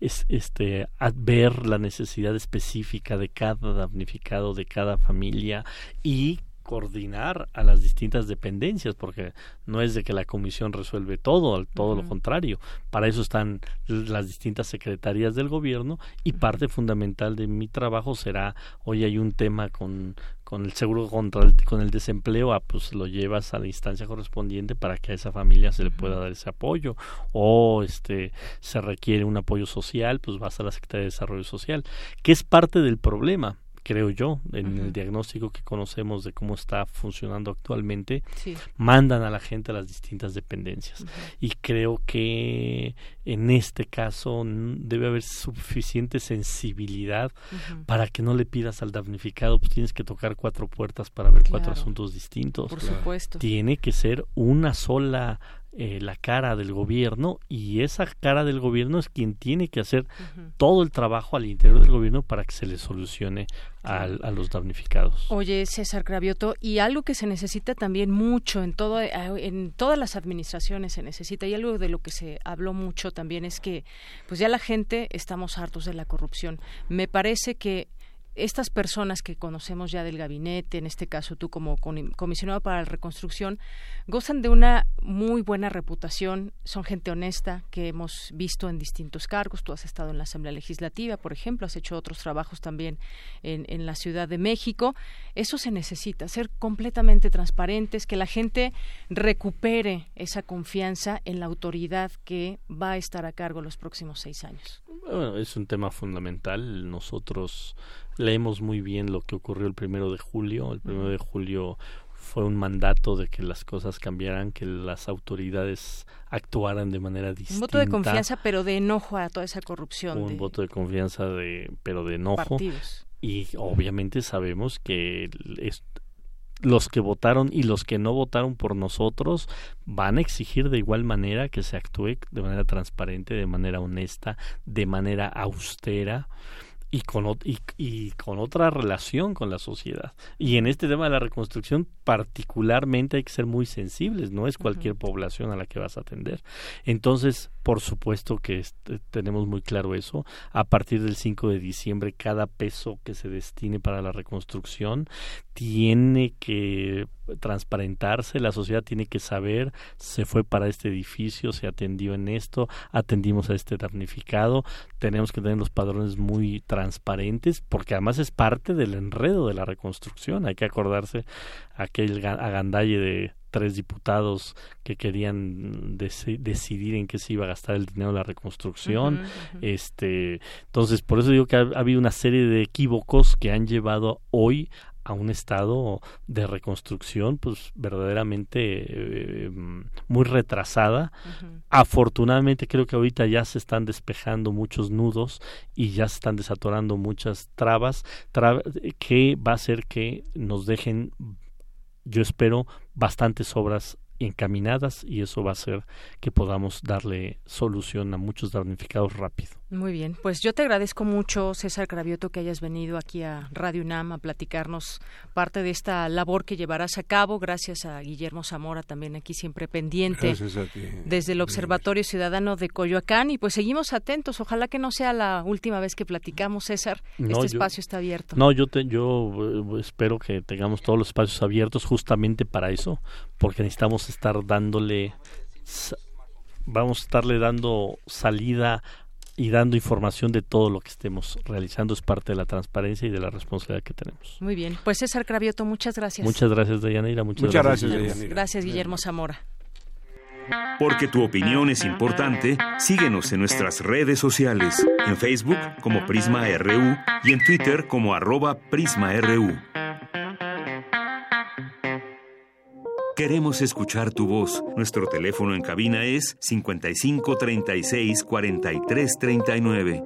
es, este, ver la necesidad específica de cada damnificado, de cada familia y coordinar a las distintas dependencias, porque no es de que la comisión resuelve todo, al todo lo contrario. Para eso están las distintas secretarías del gobierno y parte fundamental de mi trabajo será, hoy hay un tema con, con el seguro contra el, con el desempleo, ah, pues lo llevas a la instancia correspondiente para que a esa familia se le pueda dar ese apoyo. O este se requiere un apoyo social, pues vas a la Secretaría de Desarrollo Social, que es parte del problema creo yo, en el diagnóstico que conocemos de cómo está funcionando actualmente, mandan a la gente a las distintas dependencias. Y creo que en este caso debe haber suficiente sensibilidad para que no le pidas al damnificado, pues tienes que tocar cuatro puertas para ver cuatro asuntos distintos. Por supuesto. Tiene que ser una sola eh, la cara del gobierno y esa cara del gobierno es quien tiene que hacer todo el trabajo al interior del gobierno para que se le solucione a, los damnificados. Oye, César Cravioto, y algo que se necesita también mucho en todo, eh, en todas las administraciones se necesita, y algo de lo que se habló mucho también es que, pues ya la gente estamos hartos de la corrupción. Me parece que estas personas que conocemos ya del gabinete, en este caso tú como comisionado para la reconstrucción, gozan de una muy buena reputación, son gente honesta que hemos visto en distintos cargos, tú has estado en la Asamblea Legislativa, por ejemplo, has hecho otros trabajos también en, en la Ciudad de México. Eso se necesita, ser completamente transparentes, que la gente recupere esa confianza en la autoridad que va a estar a cargo los próximos seis años. Bueno, es un tema fundamental. Nosotros leemos muy bien lo que ocurrió el primero de julio. El primero de julio fue un mandato de que las cosas cambiaran, que las autoridades actuaran de manera distinta. Un voto de confianza, pero de enojo a toda esa corrupción. Un voto de confianza, de, pero de enojo. Y obviamente sabemos que los que votaron y los que no votaron por nosotros van a exigir de igual manera que se actúe de manera transparente, de manera honesta, de manera austera y con, y, y, con otra relación con la sociedad. Y en este tema de la reconstrucción particularmente hay que ser muy sensibles, no es cualquier población a la que vas a atender. Entonces, por supuesto que este, tenemos muy claro eso. A partir del 5 de diciembre, cada peso que se destine para la reconstrucción tiene que transparentarse, la sociedad tiene que saber, se fue para este edificio, se atendió en esto, atendimos a este damnificado, tenemos que tener los padrones muy transparentes, porque además es parte del enredo de la reconstrucción, hay que acordarse aquel agandalle de tres diputados que querían decidir en qué se iba a gastar el dinero de la reconstrucción. Este, entonces, por eso digo que ha, habido una serie de equívocos que han llevado hoy a un estado de reconstrucción pues verdaderamente eh, muy retrasada. Afortunadamente creo que ahorita ya se están despejando muchos nudos y ya se están desatorando muchas trabas, que va a hacer que nos dejen yo espero bastantes obras encaminadas y eso va a hacer que podamos darle solución a muchos damnificados rápido. Muy bien, pues yo te agradezco mucho, César Cravioto, que hayas venido aquí a Radio UNAM a platicarnos parte de esta labor que llevarás a cabo. Gracias a Guillermo Zamora, también aquí siempre pendiente. Desde el Observatorio Ciudadano de Coyoacán. Y pues seguimos atentos. Ojalá que no sea la última vez que platicamos, César. este espacio está abierto. No, yo, te, yo eh, espero que tengamos todos los espacios abiertos justamente para eso, porque necesitamos estar dándole vamos a estarle dando salida y dando información de todo lo que estemos realizando es parte de la transparencia y de la responsabilidad que tenemos. Muy bien, pues César Cravioto, muchas gracias. Muchas gracias, Deyanira. Muchas, muchas gracias, gracias Gracias, Guillermo Zamora. Porque tu opinión es importante, síguenos en nuestras redes sociales, en Facebook como Prisma RU y en Twitter como arroba PrismaRU. Queremos escuchar tu voz. Nuestro teléfono en cabina es 55 36 43 39.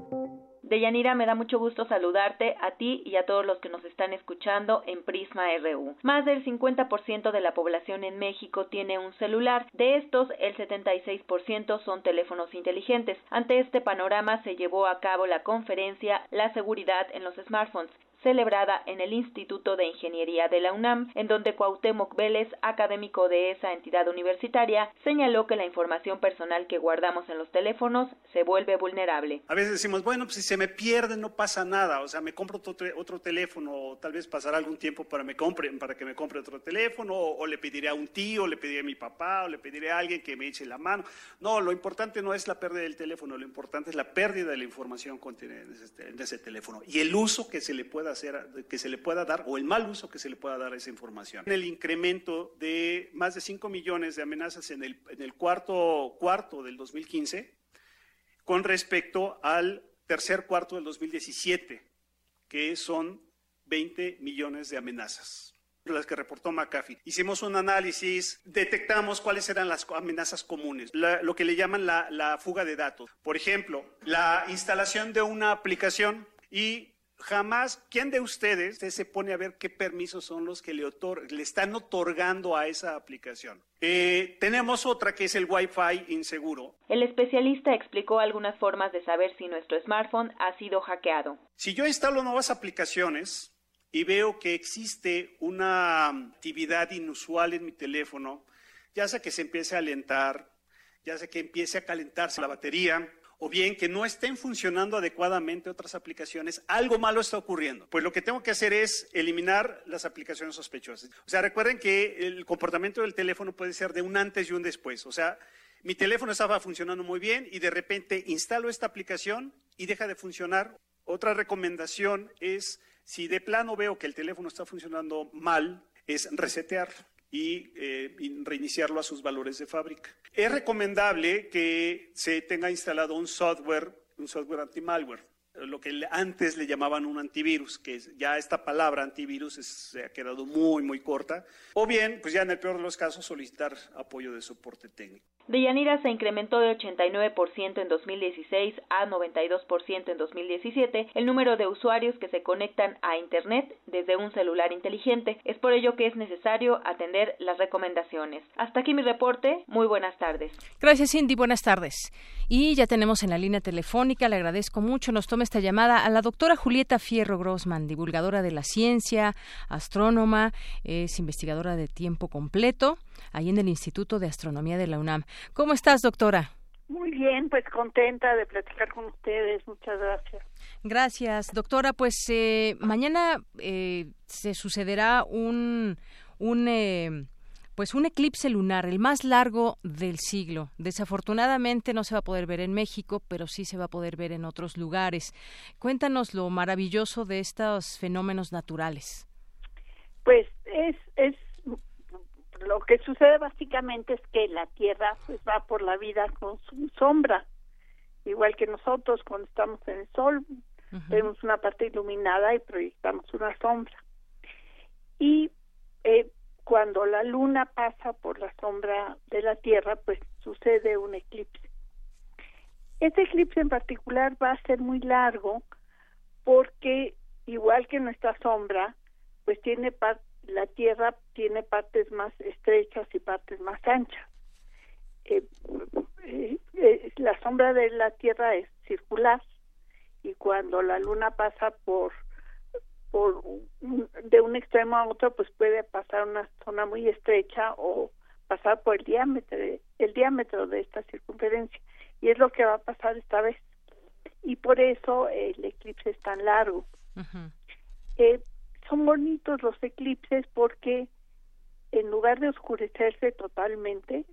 Deyanira, me da mucho gusto saludarte a ti y a todos los que nos están escuchando en Prisma RU. Más del 50% de la población en México tiene un celular. De estos, el 76% son teléfonos inteligentes. Ante este panorama se llevó a cabo la conferencia La seguridad en los smartphones celebrada en el Instituto de Ingeniería de la UNAM, en donde Cuauhtémoc Vélez, académico de esa entidad universitaria, señaló que la información personal que guardamos en los teléfonos se vuelve vulnerable. A veces decimos, bueno, pues si se me pierde no pasa nada, o sea, me compro otro, otro teléfono, o tal vez pasará algún tiempo para, me compre, para que me compre otro teléfono, o, le pediré a un tío, o le pediré a mi papá, o le pediré a alguien que me eche la mano. No, lo importante no es la pérdida del teléfono, lo importante es la pérdida de la información contenida en ese, en ese teléfono y el uso que se le pueda hacer, que se le pueda dar o el mal uso que se le pueda dar a esa información. El incremento de más de 5 millones de amenazas en el, en el cuarto cuarto del 2015 con respecto al tercer cuarto del 2017, que son 20 millones de amenazas las que reportó McAfee. Hicimos un análisis, detectamos cuáles eran las amenazas comunes, lo que le llaman la, la, fuga de datos. Por ejemplo, la instalación de una aplicación y jamás, ¿quién de ustedes se pone a ver qué permisos son los que le, le están otorgando a esa aplicación? Eh, tenemos otra que es el Wi-Fi inseguro. El especialista explicó algunas formas de saber si nuestro smartphone ha sido hackeado. Si yo instalo nuevas aplicaciones y veo que existe una actividad inusual en mi teléfono, ya sea que se empiece a alentar, ya sea que empiece a calentarse la batería, o bien que no estén funcionando adecuadamente otras aplicaciones, algo malo está ocurriendo. Pues lo que tengo que hacer es eliminar las aplicaciones sospechosas. O sea, recuerden que el comportamiento del teléfono puede ser de un antes y un después. O sea, mi teléfono estaba funcionando muy bien y de repente instalo esta aplicación y deja de funcionar. Otra recomendación es, si de plano veo que el teléfono está funcionando mal, es resetear y, eh, reiniciarlo a sus valores de fábrica. Es recomendable que se tenga instalado un software, un software anti-malware, lo que antes le llamaban un antivirus, que ya esta palabra antivirus se ha quedado muy, muy corta, o bien, pues ya en el peor de los casos, solicitar apoyo de soporte técnico. Deyanira se incrementó de 89% en 2016 a 92% en 2017 el número de usuarios que se conectan a Internet desde un celular inteligente. Es por ello que es necesario atender las recomendaciones. Hasta aquí mi reporte. Muy buenas tardes. Gracias, Cindy. Buenas tardes. Y ya tenemos en la línea telefónica, le agradezco mucho, nos toma esta llamada a la doctora Julieta Fierro Grossman, divulgadora de la ciencia, astrónoma, es investigadora de tiempo completo ahí en el Instituto de Astronomía de la UNAM. ¿Cómo estás, doctora? Muy bien, pues contenta de platicar con ustedes. Muchas gracias. Gracias, doctora. Pues eh, mañana eh, se sucederá un, un eh, pues un eclipse lunar, el más largo del siglo. Desafortunadamente no se va a poder ver en México, pero sí se va a poder ver en otros lugares. Cuéntanos lo maravilloso de estos fenómenos naturales. Pues es, es lo que sucede básicamente es que la Tierra pues va por la vida con su sombra, igual que nosotros cuando estamos en el Sol, vemos una parte iluminada y proyectamos una sombra. Y eh, cuando la Luna pasa por la sombra de la Tierra, pues sucede un eclipse. Este eclipse en particular va a ser muy largo porque igual que nuestra sombra, pues tiene la Tierra tiene partes más estrechas y partes más anchas. Eh, eh, eh, la sombra de la Tierra es circular y cuando la Luna pasa por por de un extremo a otro pues puede pasar una zona muy estrecha o pasar por el diámetro el diámetro de esta circunferencia. Y es lo que va a pasar esta vez. Y por eso el eclipse es tan largo. Son bonitos los eclipses porque en lugar de oscurecerse totalmente,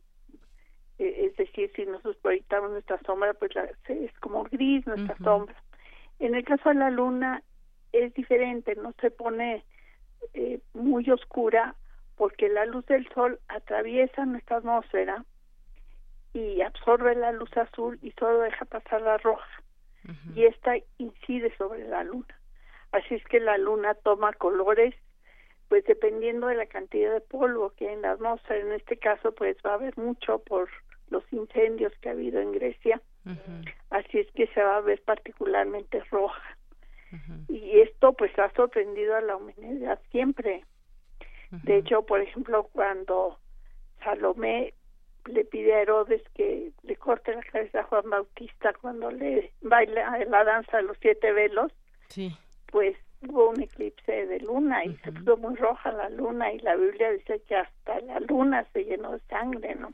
eh, es decir, si nosotros proyectamos nuestra sombra, pues es como gris nuestra sombra. En el caso de la luna es diferente, no se pone eh, muy oscura porque la luz del sol atraviesa nuestra atmósfera y absorbe la luz azul y solo deja pasar la roja y esta incide sobre la luna. Así es que la luna toma colores, pues dependiendo de la cantidad de polvo que hay en la atmósfera. En este caso, pues va a haber mucho por los incendios que ha habido en Grecia. Así es que se va a ver particularmente roja. Y esto pues ha sorprendido a la humanidad siempre. De hecho, por ejemplo, cuando Salomé le pide a Herodes que le corte la cabeza a Juan Bautista cuando le baila la danza de los siete velos, sí. pues hubo un eclipse de luna y se puso muy roja la luna y la Biblia dice que hasta la luna se llenó de sangre, ¿no?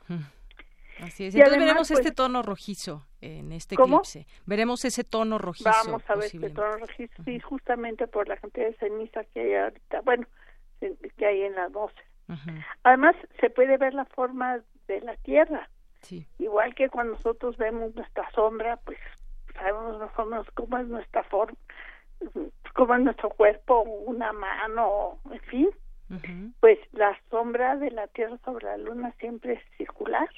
Así es. Entonces veremos este pues tono rojizo en este eclipse. Veremos ese tono rojizo. Vamos a ver este tono rojizo, sí, justamente por la cantidad de ceniza que hay ahorita, bueno, que hay en la atmósfera. Además, se puede ver la forma de la Tierra. Sí. Igual que cuando nosotros vemos nuestra sombra, pues sabemos más o menos cómo es nuestra forma, cómo es nuestro cuerpo, una mano, en fin. Pues la sombra de la Tierra sobre la Luna siempre es circular.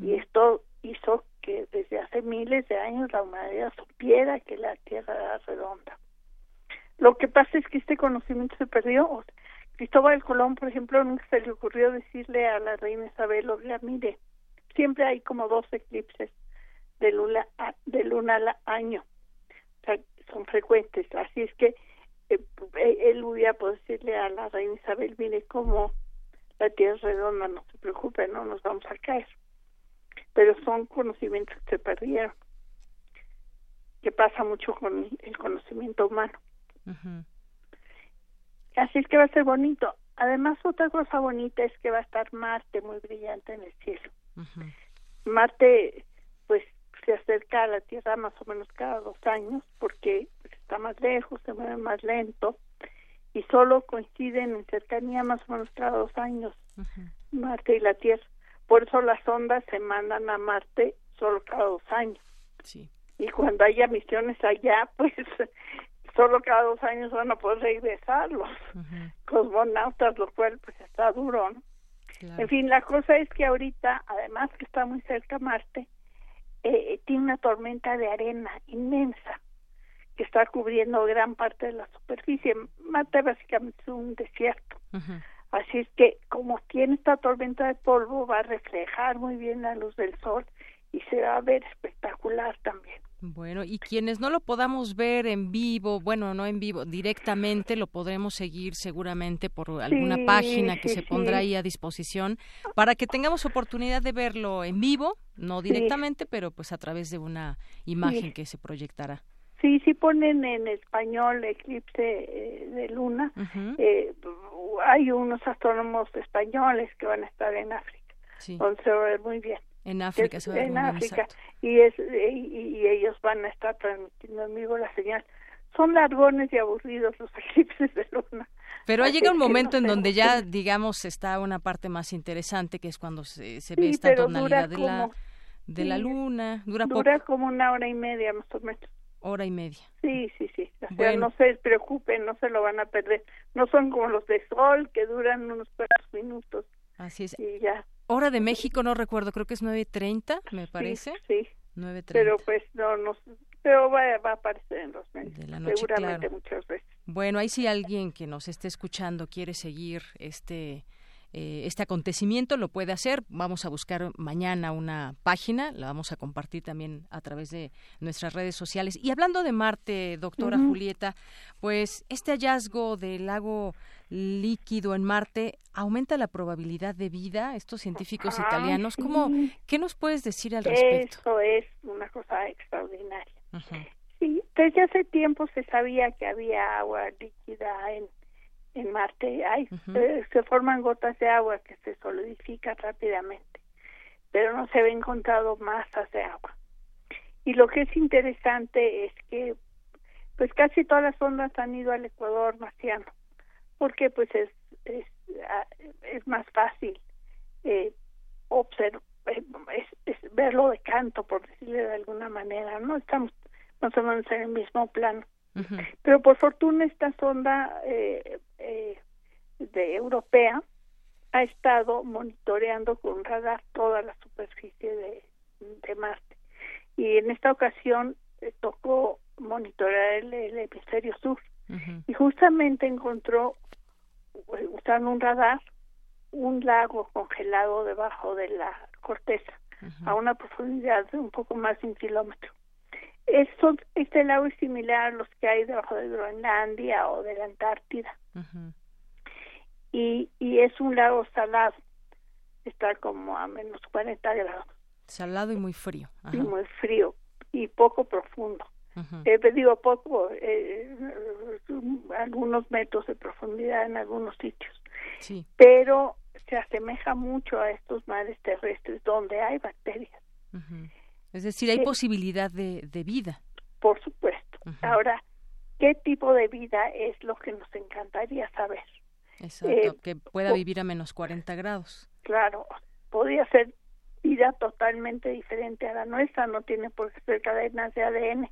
Y esto hizo que desde hace miles de años la humanidad supiera que la Tierra era redonda. Lo que pasa es que este conocimiento se perdió. Cristóbal Colón, por ejemplo, nunca se le ocurrió decirle a la reina Isabel, oiga, mire, siempre hay como dos eclipses de luna, de luna al año. O sea, son frecuentes. Así es que eh, él hubiera podido decirle a la reina Isabel, mire, como la Tierra es redonda, no se preocupe, no nos vamos a caer pero son conocimientos que se perdieron, que pasa mucho con el conocimiento humano. Así es que va a ser bonito. Además, otra cosa bonita es que va a estar Marte muy brillante en el cielo. Marte, pues, se acerca a la Tierra más o menos cada dos años porque pues, está más lejos, se mueve más lento y solo coinciden en cercanía más o menos cada dos años Marte y la Tierra. Por eso las ondas se mandan a Marte solo cada dos años. Sí. Y cuando haya misiones allá, pues solo cada dos años van a poder regresar los cosmonautas, lo cual pues está duro, ¿no? En fin, la cosa es que ahorita, además que está muy cerca Marte, eh, tiene una tormenta de arena inmensa que está cubriendo gran parte de la superficie. Marte básicamente es un desierto. Así es que como tiene esta tormenta de polvo va a reflejar muy bien la luz del sol y se va a ver espectacular también. Bueno, y quienes no lo podamos ver en vivo, bueno, no en vivo, directamente lo podremos seguir seguramente por alguna página que se pondrá ahí a disposición para que tengamos oportunidad de verlo en vivo, no directamente, pero pues a través de una imagen que se proyectará. Sí, sí ponen en español eclipse eh, de luna. eh, hay unos astrónomos españoles que van a estar en África. Sí. Ver muy bien. En África ver En África. exacto. Y, es, y, y ellos van a estar transmitiendo en vivo la señal. Son largones y aburridos los eclipses de luna. Pero Así llega un es momento en donde ya, digamos, está una parte más interesante, que es cuando se, se ve Sí, esta tonalidad de la, de la luna. Dura, Dura poco, como una hora y media más o menos. Hora y media. Sí, sí, sí. O sea, Bueno. no se preocupen, no se lo van a perder. No son como los de sol que duran unos pocos minutos Así es. y ya. Hora de México, no recuerdo, creo que es 9.30, me parece. Sí, 9.30. pero pues no, no, pero va, va a aparecer en los medios. De la noche, seguramente claro. muchas veces. Bueno, ahí si alguien que nos esté escuchando quiere seguir este eh, este acontecimiento lo puede hacer. Vamos a buscar mañana una página, la vamos a compartir también a través de nuestras redes sociales. Y hablando de Marte, doctora. Julieta, pues este hallazgo del lago líquido en Marte aumenta la probabilidad de vida. Estos científicos Ay, italianos, sí. ¿cómo, ¿qué nos puedes decir al respecto? Eso es una cosa extraordinaria. Ujú. Sí, desde hace tiempo se sabía que había agua líquida en, en Marte. Hay, eh, se forman gotas de agua que se solidifican rápidamente, pero no se había encontrado masas de agua. Y lo que es interesante es que pues casi todas las ondas han ido al Ecuador marciano, porque pues es, es, es más fácil eh, observar, es, es verlo de canto, por decirlo de alguna manera, ¿no? Estamos más o menos en el mismo plano. Pero por fortuna esta sonda eh, eh, de europea ha estado monitoreando con radar toda la superficie de, de Marte. Y en esta ocasión eh, tocó monitorear el, el hemisferio sur. Y justamente encontró, eh, usando un radar, un lago congelado debajo de la corteza. a una profundidad de un poco más de un kilómetro. Esto, este lago es similar a los que hay debajo de Groenlandia o de la Antártida. y, y es un lago salado, está como a menos 40 grados. Salado y muy frío. Y muy frío y poco profundo. Eh, digo poco, eh, algunos metros de profundidad en algunos sitios. Sí. Pero se asemeja mucho a estos mares terrestres donde hay bacterias. Es decir, hay posibilidad de, de, vida. Por supuesto. Ahora, ¿qué tipo de vida es lo que nos encantaría saber? Exacto, eh, que pueda vivir a menos 40 grados. Claro, podría ser vida totalmente diferente a la nuestra, no tiene por qué ser cadenas de ADN.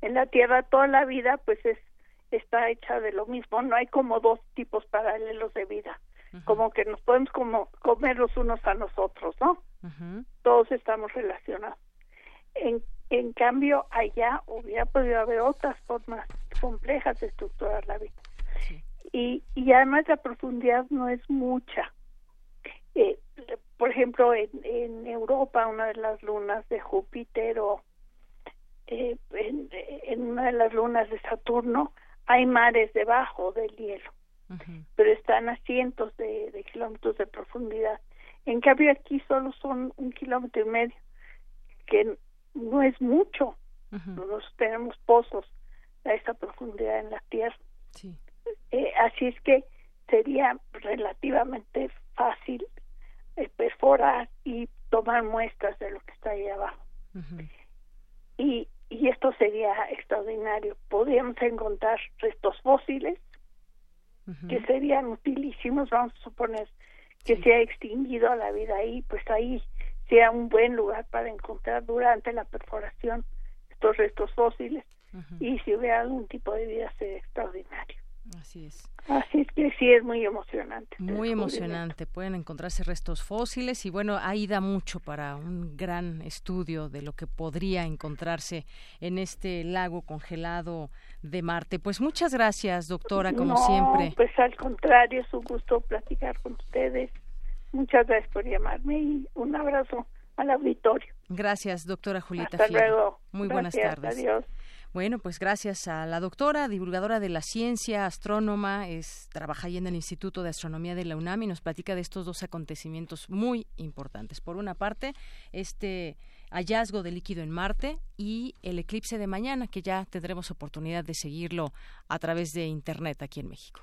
En la Tierra toda la vida pues es está hecha de lo mismo, no hay como dos tipos paralelos de vida, como que nos podemos como comer los unos a nosotros, ¿no? Todos estamos relacionados. En, en cambio, allá hubiera podido haber otras formas complejas de estructurar la vida. Y, y además la profundidad no es mucha. Eh, por ejemplo, en, en Europa, una de las lunas de Júpiter o eh, en, en, una de las lunas de Saturno hay mares debajo del hielo, pero están a cientos de, de, kilómetros de profundidad. En cambio, aquí solo son un kilómetro y medio, que no es mucho. Nosotros tenemos pozos a esa profundidad en la Tierra. Eh, así es que sería relativamente fácil eh, perforar y tomar muestras de lo que está ahí abajo. y, y esto sería extraordinario. Podríamos encontrar restos fósiles que serían utilísimos, vamos a suponer que se ha extinguido la vida ahí, pues ahí sea un buen lugar para encontrar durante la perforación estos restos fósiles y si hubiera algún tipo de vida sería extraordinario. Así es. Así es que sí es muy emocionante. Muy emocionante. Pueden encontrarse restos fósiles y bueno, ahí da mucho para un gran estudio de lo que podría encontrarse en este lago congelado de Marte. Pues muchas gracias, doctora, como siempre. Pues al contrario, es un gusto platicar con ustedes. Muchas gracias por llamarme y un abrazo al auditorio. Gracias, doctora Julieta Hasta luego. Muy buenas tardes. Adiós. Bueno, pues gracias a la doctora, divulgadora de la ciencia, astrónoma, es, trabaja ahí en el Instituto de Astronomía de la UNAM y nos platica de estos dos acontecimientos muy importantes. Por una parte, este hallazgo de líquido en Marte y el eclipse de mañana, que ya tendremos oportunidad de seguirlo a través de Internet aquí en México.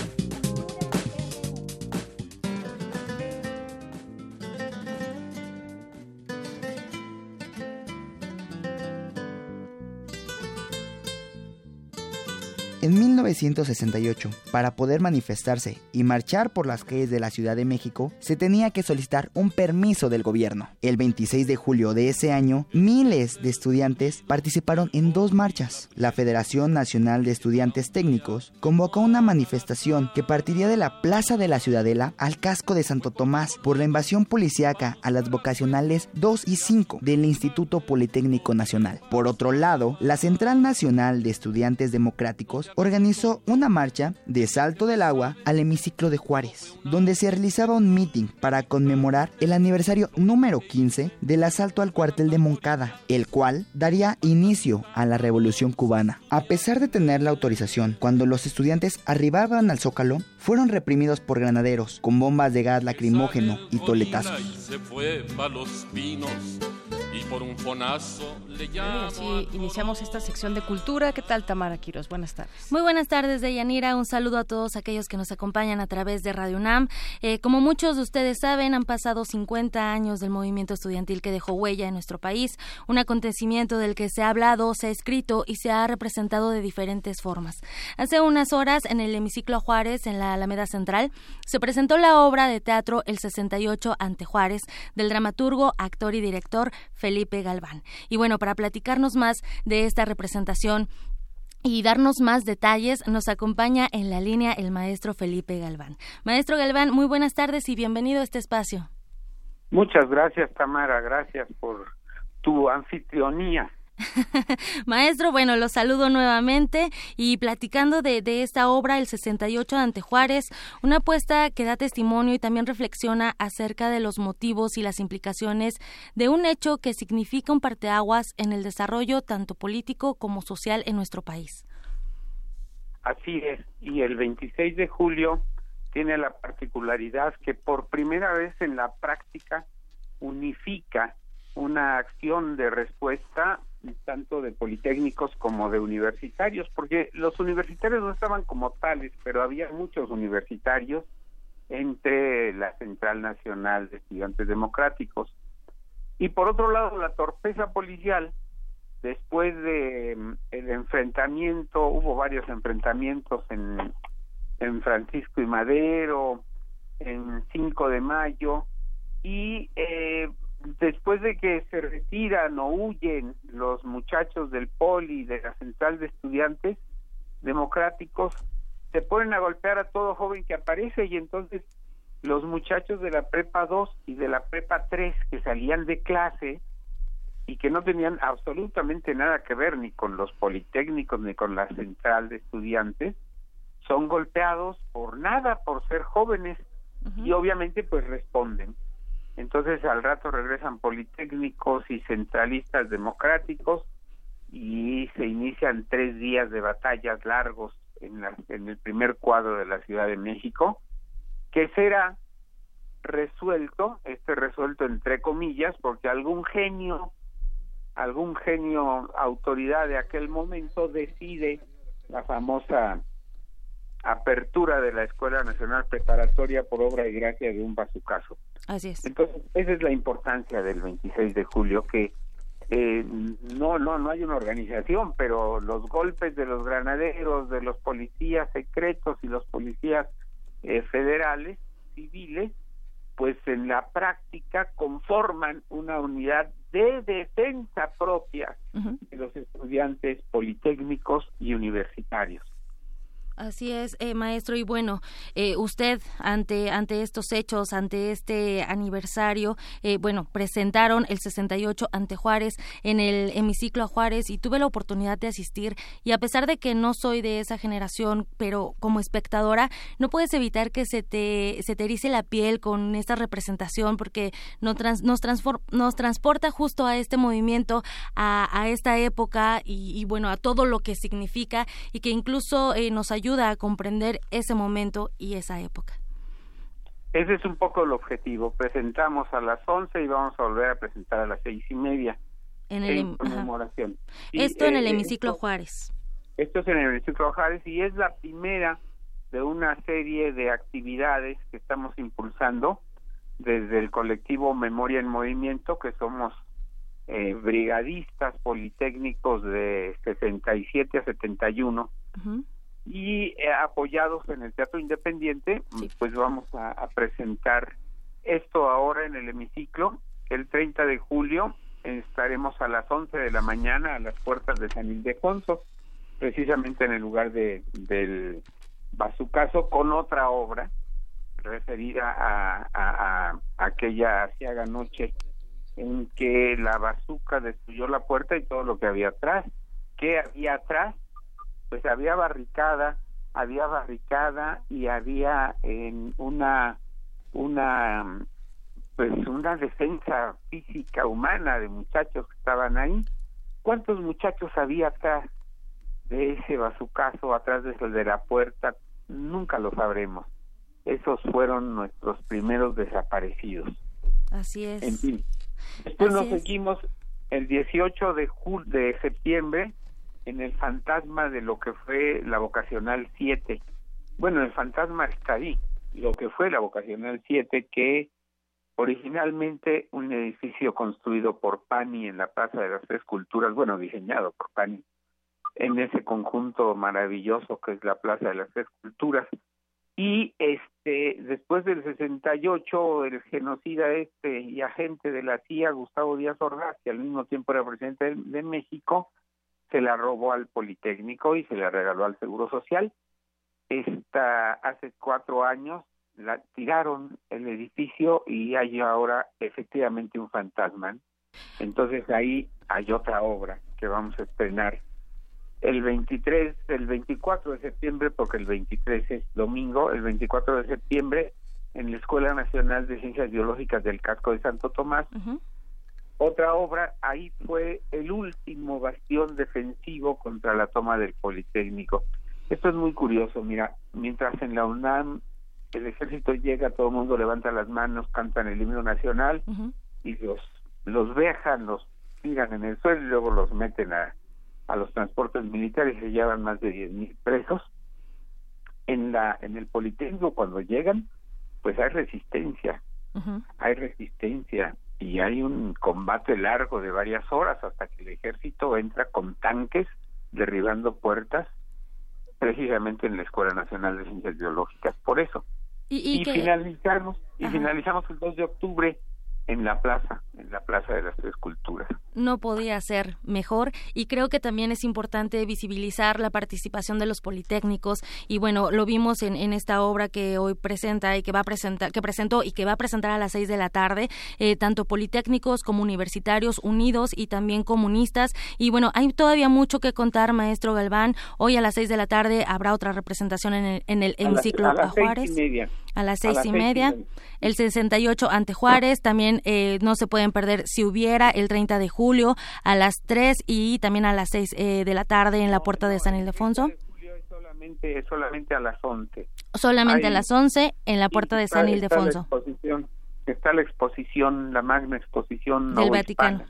En 1968, para poder manifestarse y marchar por las calles de la Ciudad de México, se tenía que solicitar un permiso del gobierno. El 26 de julio de ese año, miles de estudiantes participaron en dos marchas. La Federación Nacional de Estudiantes Técnicos convocó una manifestación que partiría de la Plaza de la Ciudadela al casco de Santo Tomás por la invasión policíaca a las vocacionales 2 y 5 del Instituto Politécnico Nacional. Por otro lado, la Central Nacional de Estudiantes Democráticos organizó una marcha de Salto del Agua al hemiciclo de Juárez, donde se realizaba un meeting para conmemorar el aniversario número 15 del asalto al cuartel de Moncada, el cual daría inicio a la Revolución cubana. A pesar de tener la autorización, cuando los estudiantes arribaban al Zócalo, fueron reprimidos por granaderos con bombas de gas lacrimógeno y toletazos. Y por un fonazo le así iniciamos esta sección de cultura. ¿Qué tal, Tamara Quiros? Buenas tardes. Muy buenas tardes, Deyanira. Un saludo a todos aquellos que nos acompañan a través de Radio UNAM. Eh, como muchos de ustedes saben, han pasado 50 años del movimiento estudiantil que dejó huella en nuestro país, un acontecimiento del que se ha hablado, se ha escrito y se ha representado de diferentes formas. Hace unas horas, en el hemiciclo Juárez, en la Alameda Central, se presentó la obra de teatro El 68 ante Juárez del dramaturgo, actor y director Felipe Galván. Y bueno, para platicarnos más de esta representación y darnos más detalles, nos acompaña en la línea el maestro Felipe Galván. Maestro Galván, muy buenas tardes y bienvenido a este espacio. Muchas gracias, Tamara. Gracias por tu anfitrionía. Maestro, bueno, los saludo nuevamente y platicando de, esta obra, El 68 de Ante Juárez, una apuesta que da testimonio y también reflexiona acerca de los motivos y las implicaciones de un hecho que significa un parteaguas en el desarrollo tanto político como social en nuestro país. Así es, y el 26 de julio tiene la particularidad que por primera vez en la práctica unifica una acción de respuesta tanto de politécnicos como de universitarios, porque los universitarios no estaban como tales, pero había muchos universitarios entre la Central Nacional de Estudiantes Democráticos. Y por otro lado, la torpeza policial, después de mm, el enfrentamiento, hubo varios enfrentamientos en, en Francisco y Madero, en 5 de mayo, y eh, después de que se retiran o huyen los muchachos del poli de la central de estudiantes democráticos se ponen a golpear a todo joven que aparece y entonces los muchachos de la prepa 2 y de la prepa 3 que salían de clase y que no tenían absolutamente nada que ver ni con los politécnicos ni con la central de estudiantes son golpeados por nada por ser jóvenes y obviamente pues responden entonces al rato regresan politécnicos y centralistas democráticos y se inician tres días de batallas largos en, en el primer cuadro de la Ciudad de México, que será resuelto, este resuelto entre comillas, porque algún genio, algún genio autoridad de aquel momento decide la famosa apertura de la Escuela Nacional Preparatoria por obra y gracia de un bazucazo. Así es. Entonces, esa es la importancia del 26 de julio, que eh, no, no, no hay una organización, pero los golpes de los granaderos, de los policías secretos y los policías eh, federales, civiles, pues en la práctica conforman una unidad de defensa propia de los estudiantes politécnicos y universitarios. Así es, eh, maestro. Y bueno, eh, usted ante ante estos hechos, ante este aniversario, eh, bueno, presentaron el 68 ante Juárez en el hemiciclo a Juárez y tuve la oportunidad de asistir. Y a pesar de que no soy de esa generación, pero como espectadora, no puedes evitar que se te se te erice la piel con esta representación porque nos nos, nos transporta justo a este movimiento, a, a esta época y, y, bueno a todo lo que significa y que incluso nos ayuda ayuda a comprender ese momento y esa época. Ese es un poco el objetivo. Presentamos a las 11 y vamos a volver a presentar a las seis y media en, el, em, conmemoración. esto en el eh, hemiciclo Juárez. Esto es en el hemiciclo Juárez y es la primera de una serie de actividades que estamos impulsando desde el colectivo Memoria en Movimiento, que somos eh, brigadistas politécnicos de 67 a 71, uh y eh, apoyados en el Teatro Independiente, pues vamos a, presentar esto ahora en el hemiciclo. El 30 de julio estaremos a las 11 de la mañana a las puertas de San Ildefonso, precisamente en el lugar de, del Bazucazo, con otra obra referida a, a, aquella asiaga noche en que la bazuca destruyó la puerta y todo lo que había atrás. ¿Qué había atrás? Pues había barricada, había barricada y había en una una pues una defensa física humana de muchachos que estaban ahí. ¿Cuántos muchachos había atrás de ese bazucazo, atrás de, de la puerta? Nunca lo sabremos. Esos fueron nuestros primeros desaparecidos. Así es. En fin. Después nos seguimos el 18 de, de septiembre en el fantasma de lo que fue la vocacional 7. Bueno, el fantasma está ahí, lo que fue la vocacional 7, que originalmente un edificio construido por Pani en la Plaza de las Tres Culturas, bueno, diseñado por Pani, en ese conjunto maravilloso que es la Plaza de las Tres Culturas. Y este después del 68, el genocida este y agente de la CIA, Gustavo Díaz Ordaz, que al mismo tiempo era presidente de México, se la robó al Politécnico y se la regaló al Seguro Social. Esta, hace cuatro años la tiraron el edificio y hay ahora efectivamente un fantasma. Entonces ahí hay otra obra que vamos a estrenar el 23, el 24 de septiembre, porque el 23 es domingo, el 24 de septiembre en la Escuela Nacional de Ciencias Biológicas del Casco de Santo Tomás. Otra obra, ahí fue el último bastión defensivo contra la toma del Politécnico. Esto es muy curioso, mira, mientras en la UNAM el ejército llega, todo el mundo levanta las manos, cantan el himno nacional y los los vejan, los tiran en el suelo y luego los meten a, a los transportes militares y se llevan más de 10.000 presos. En la en el Politécnico cuando llegan, pues hay resistencia. Hay resistencia y hay un combate largo de varias horas hasta que el ejército entra con tanques derribando puertas precisamente en la Escuela Nacional de Ciencias Biológicas. Por eso, y, finalizamos y finalizamos el 2 de octubre en la plaza, en la plaza de las tres culturas. No podía ser mejor y creo que también es importante visibilizar la participación de los politécnicos y bueno, lo vimos en, en esta obra que hoy presenta y que va a presentar, que presentó y que va a presentar a las seis de la tarde, eh, tanto politécnicos como universitarios unidos y también comunistas y bueno, hay todavía mucho que contar, maestro Galván. Hoy a las seis de la tarde habrá otra representación en el, en el hemiciclo a, Juárez. A las seis, y, media. El 68 ante Juárez, también eh, no se pueden perder si hubiera el 30 de julio a las 3 y también a las 6 eh, de la tarde en la puerta de San Ildefonso. Solamente, solamente a las 11. Solamente a las 11 en la puerta de San Ildefonso está la exposición, la magna exposición del Vaticano.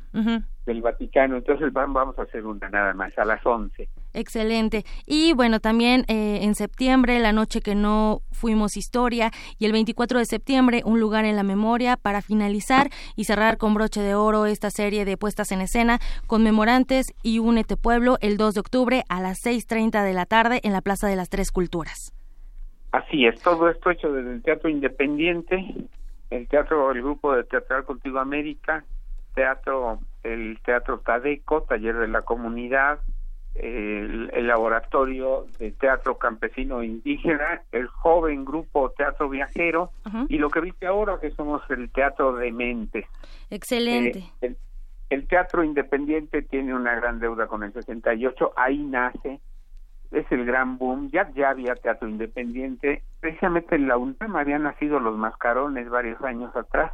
Del Vaticano. Entonces vamos a hacer una nada más, a las 11. Excelente. Y bueno, también eh, en septiembre, la noche que no fuimos historia, y el 24 de septiembre, un lugar en la memoria para finalizar y cerrar con broche de oro esta serie de puestas en escena conmemorantes y Únete Pueblo el 2 de octubre a las 6.30 de la tarde en la Plaza de las Tres Culturas. Así es, todo esto hecho desde el Teatro Independiente, el teatro, el grupo de Teatral Contigo América, teatro, el Teatro Tadeco, Taller de la Comunidad, el, laboratorio de teatro campesino indígena, el joven grupo Teatro Viajero y lo que viste ahora que somos el Teatro de Mentes. Excelente. Eh, el, teatro independiente tiene una gran deuda con el 68, ahí nace, es el gran boom, ya, ya había teatro independiente, precisamente en la UNAM habían nacido los mascarones varios años atrás,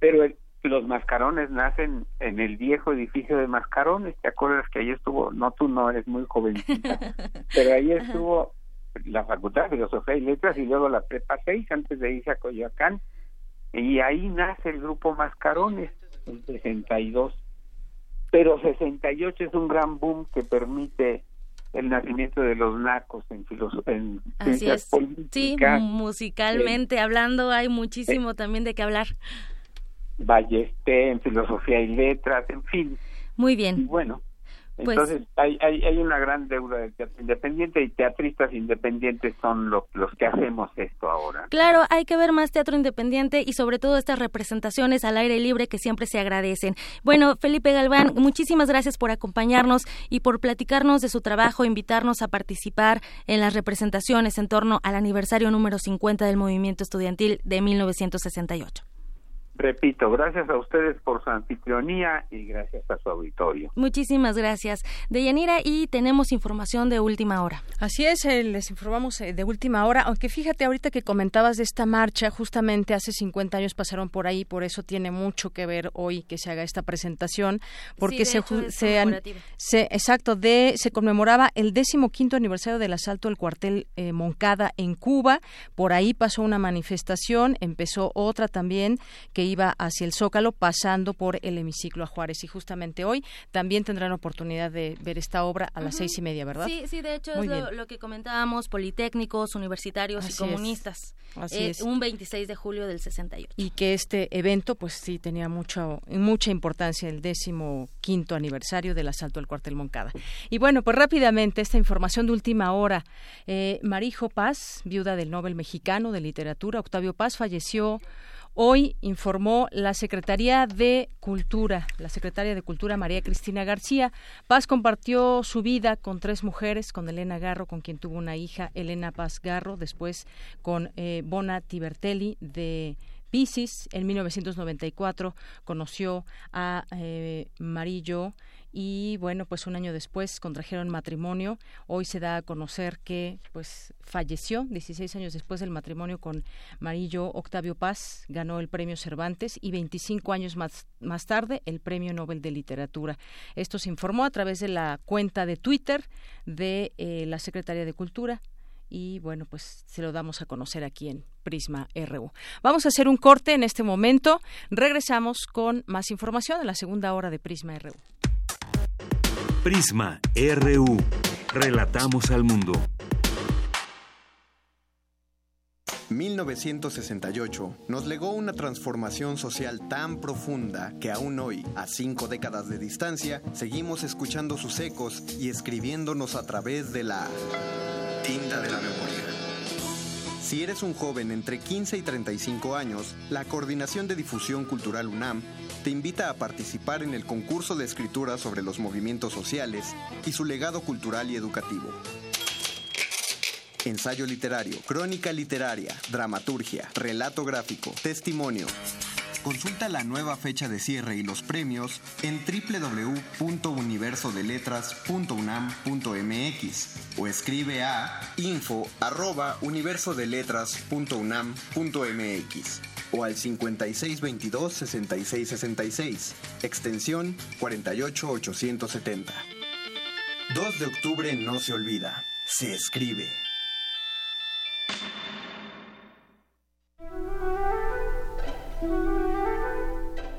pero los mascarones nacen en el viejo edificio de mascarones, ¿te acuerdas que ahí estuvo, no tú no eres muy jovencita, pero ahí estuvo la Facultad de Filosofía y Letras y luego la Prepa 6 antes de irse a Coyoacán, y ahí nace el grupo Mascarones en 62, pero 68 es un gran boom que permite el nacimiento de los nacos en, en Así es. Sí, musicalmente hablando hay muchísimo también de qué hablar. Ballesté en filosofía y letras, en fin. Muy bien. bueno, pues Entonces hay, hay, hay, una gran deuda del teatro independiente y teatristas independientes son los que hacemos esto ahora. Claro, hay que ver más teatro independiente y sobre todo estas representaciones al aire libre que siempre se agradecen. Bueno, Felipe Galván, muchísimas gracias por acompañarnos y por platicarnos de su trabajo, invitarnos a participar en las representaciones en torno al aniversario número 50 del movimiento estudiantil de 1968. Repito, gracias a ustedes por su anfitrionía y gracias a su auditorio. Muchísimas gracias. Deyanira, y tenemos información de última hora. Así es, eh, les informamos eh, de última hora, aunque fíjate ahorita que comentabas de esta marcha, justamente hace 50 años pasaron por ahí, por eso tiene mucho que ver hoy que se haga esta presentación, porque se, se, exacto, de, se conmemoraba el décimo quinto aniversario del asalto al cuartel eh, Moncada en Cuba, por ahí pasó una manifestación, empezó otra también que iba hacia el Zócalo pasando por el hemiciclo a Juárez. Y justamente hoy también tendrán oportunidad de ver esta obra a las seis y media, ¿verdad? Sí, sí, de hecho es lo, que comentábamos, politécnicos, universitarios y comunistas. Así eh, es. Un 26 de julio del 68. Y que este evento, pues sí, tenía mucho, mucha importancia, el décimo quinto aniversario del asalto al cuartel Moncada. Y bueno, pues rápidamente, esta información de última hora. Eh, Marijo Paz, viuda del Nobel mexicano de literatura, Octavio Paz, falleció Hoy informó la Secretaría de Cultura, la secretaria de Cultura María Cristina García. Paz compartió su vida con tres mujeres, con Elena Garro, con quien tuvo una hija, Elena Paz Garro, después con eh, Bona Tibertelli de Pisces. En 1994 conoció a eh, Marillo y bueno, pues un año después contrajeron matrimonio. Hoy se da a conocer que pues falleció 16 años después del matrimonio con Marillo Octavio Paz, ganó el premio Cervantes y 25 años más, más tarde el premio Nobel de Literatura. Esto se informó a través de la cuenta de Twitter de eh, la Secretaría de Cultura, y bueno, pues se lo damos a conocer aquí en Prisma RU. Vamos a hacer un corte en este momento. Regresamos con más información en la segunda hora de Prisma RU. Prisma RU. Relatamos al mundo. 1968 nos legó una transformación social tan profunda que aún hoy, a cinco décadas de distancia, seguimos escuchando sus ecos y escribiéndonos a través de la tinta de la memoria. Si eres un joven entre 15 y 35 años, la Coordinación de Difusión Cultural UNAM te invita a participar en el concurso de escritura sobre los movimientos sociales y su legado cultural y educativo. Ensayo literario, crónica literaria, dramaturgia, relato gráfico, testimonio. Consulta la nueva fecha de cierre y los premios en www.universodeletras.unam.mx o escribe a info@universodeletras.unam.mx o al 5622 6666, extensión 48870. 2 de octubre no se olvida, se escribe.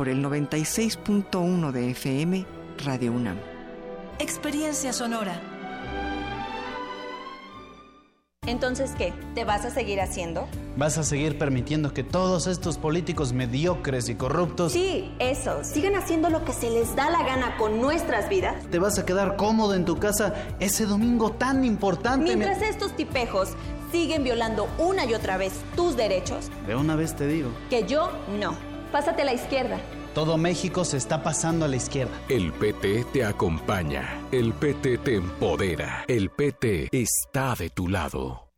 por el 96.1 de FM Radio UNAM. Experiencia sonora. Entonces, ¿qué? ¿Te vas a seguir haciendo? ¿Vas a seguir permitiendo que todos estos políticos mediocres y corruptos... Sí, eso. Sigan haciendo lo que se les da la gana con nuestras vidas. ¿Te vas a quedar cómodo en tu casa ese domingo tan importante? Mientras estos tipejos siguen violando una y otra vez tus derechos. De una vez te digo. Que yo no. Pásate a la izquierda. Todo México se está pasando a la izquierda. El PT te acompaña. El PT te empodera. El PT está de tu lado.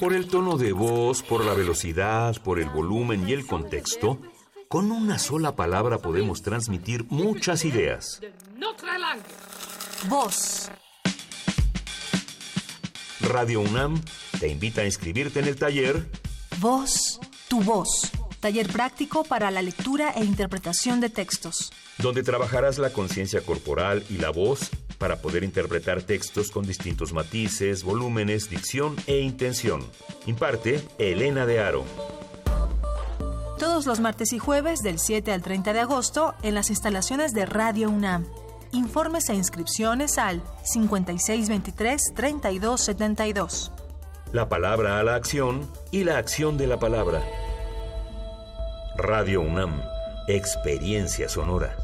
Por el tono de voz, por la velocidad, por el volumen y el contexto, con una sola palabra podemos transmitir muchas ideas. Voz. Radio UNAM te invita a inscribirte en el taller Voz, tu voz. Taller práctico para la lectura e interpretación de textos. Donde trabajarás la conciencia corporal y la voz para poder interpretar textos con distintos matices, volúmenes, dicción e intención. Imparte Elena de Aro. Todos los martes y jueves del 7 al 30 de agosto en las instalaciones de Radio UNAM. Informes e inscripciones al 5623-3272 la palabra a la acción y la acción de la palabra. Radio UNAM, experiencia sonora.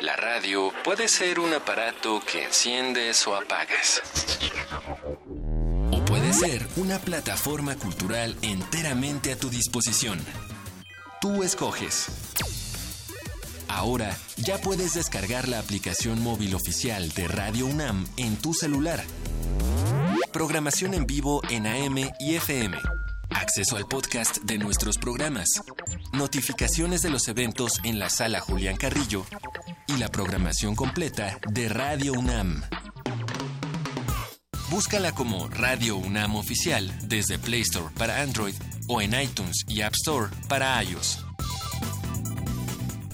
La radio puede ser un aparato que enciendes o apagas. O puede ser una plataforma cultural enteramente a tu disposición. Tú escoges. Ahora ya puedes descargar la aplicación móvil oficial de Radio UNAM en tu celular. Programación en vivo en AM y FM. Acceso al podcast de nuestros programas. Notificaciones de los eventos en la sala Julián Carrillo. Y la programación completa de Radio UNAM. Búscala como Radio UNAM Oficial desde Play Store para Android o en iTunes y App Store para iOS.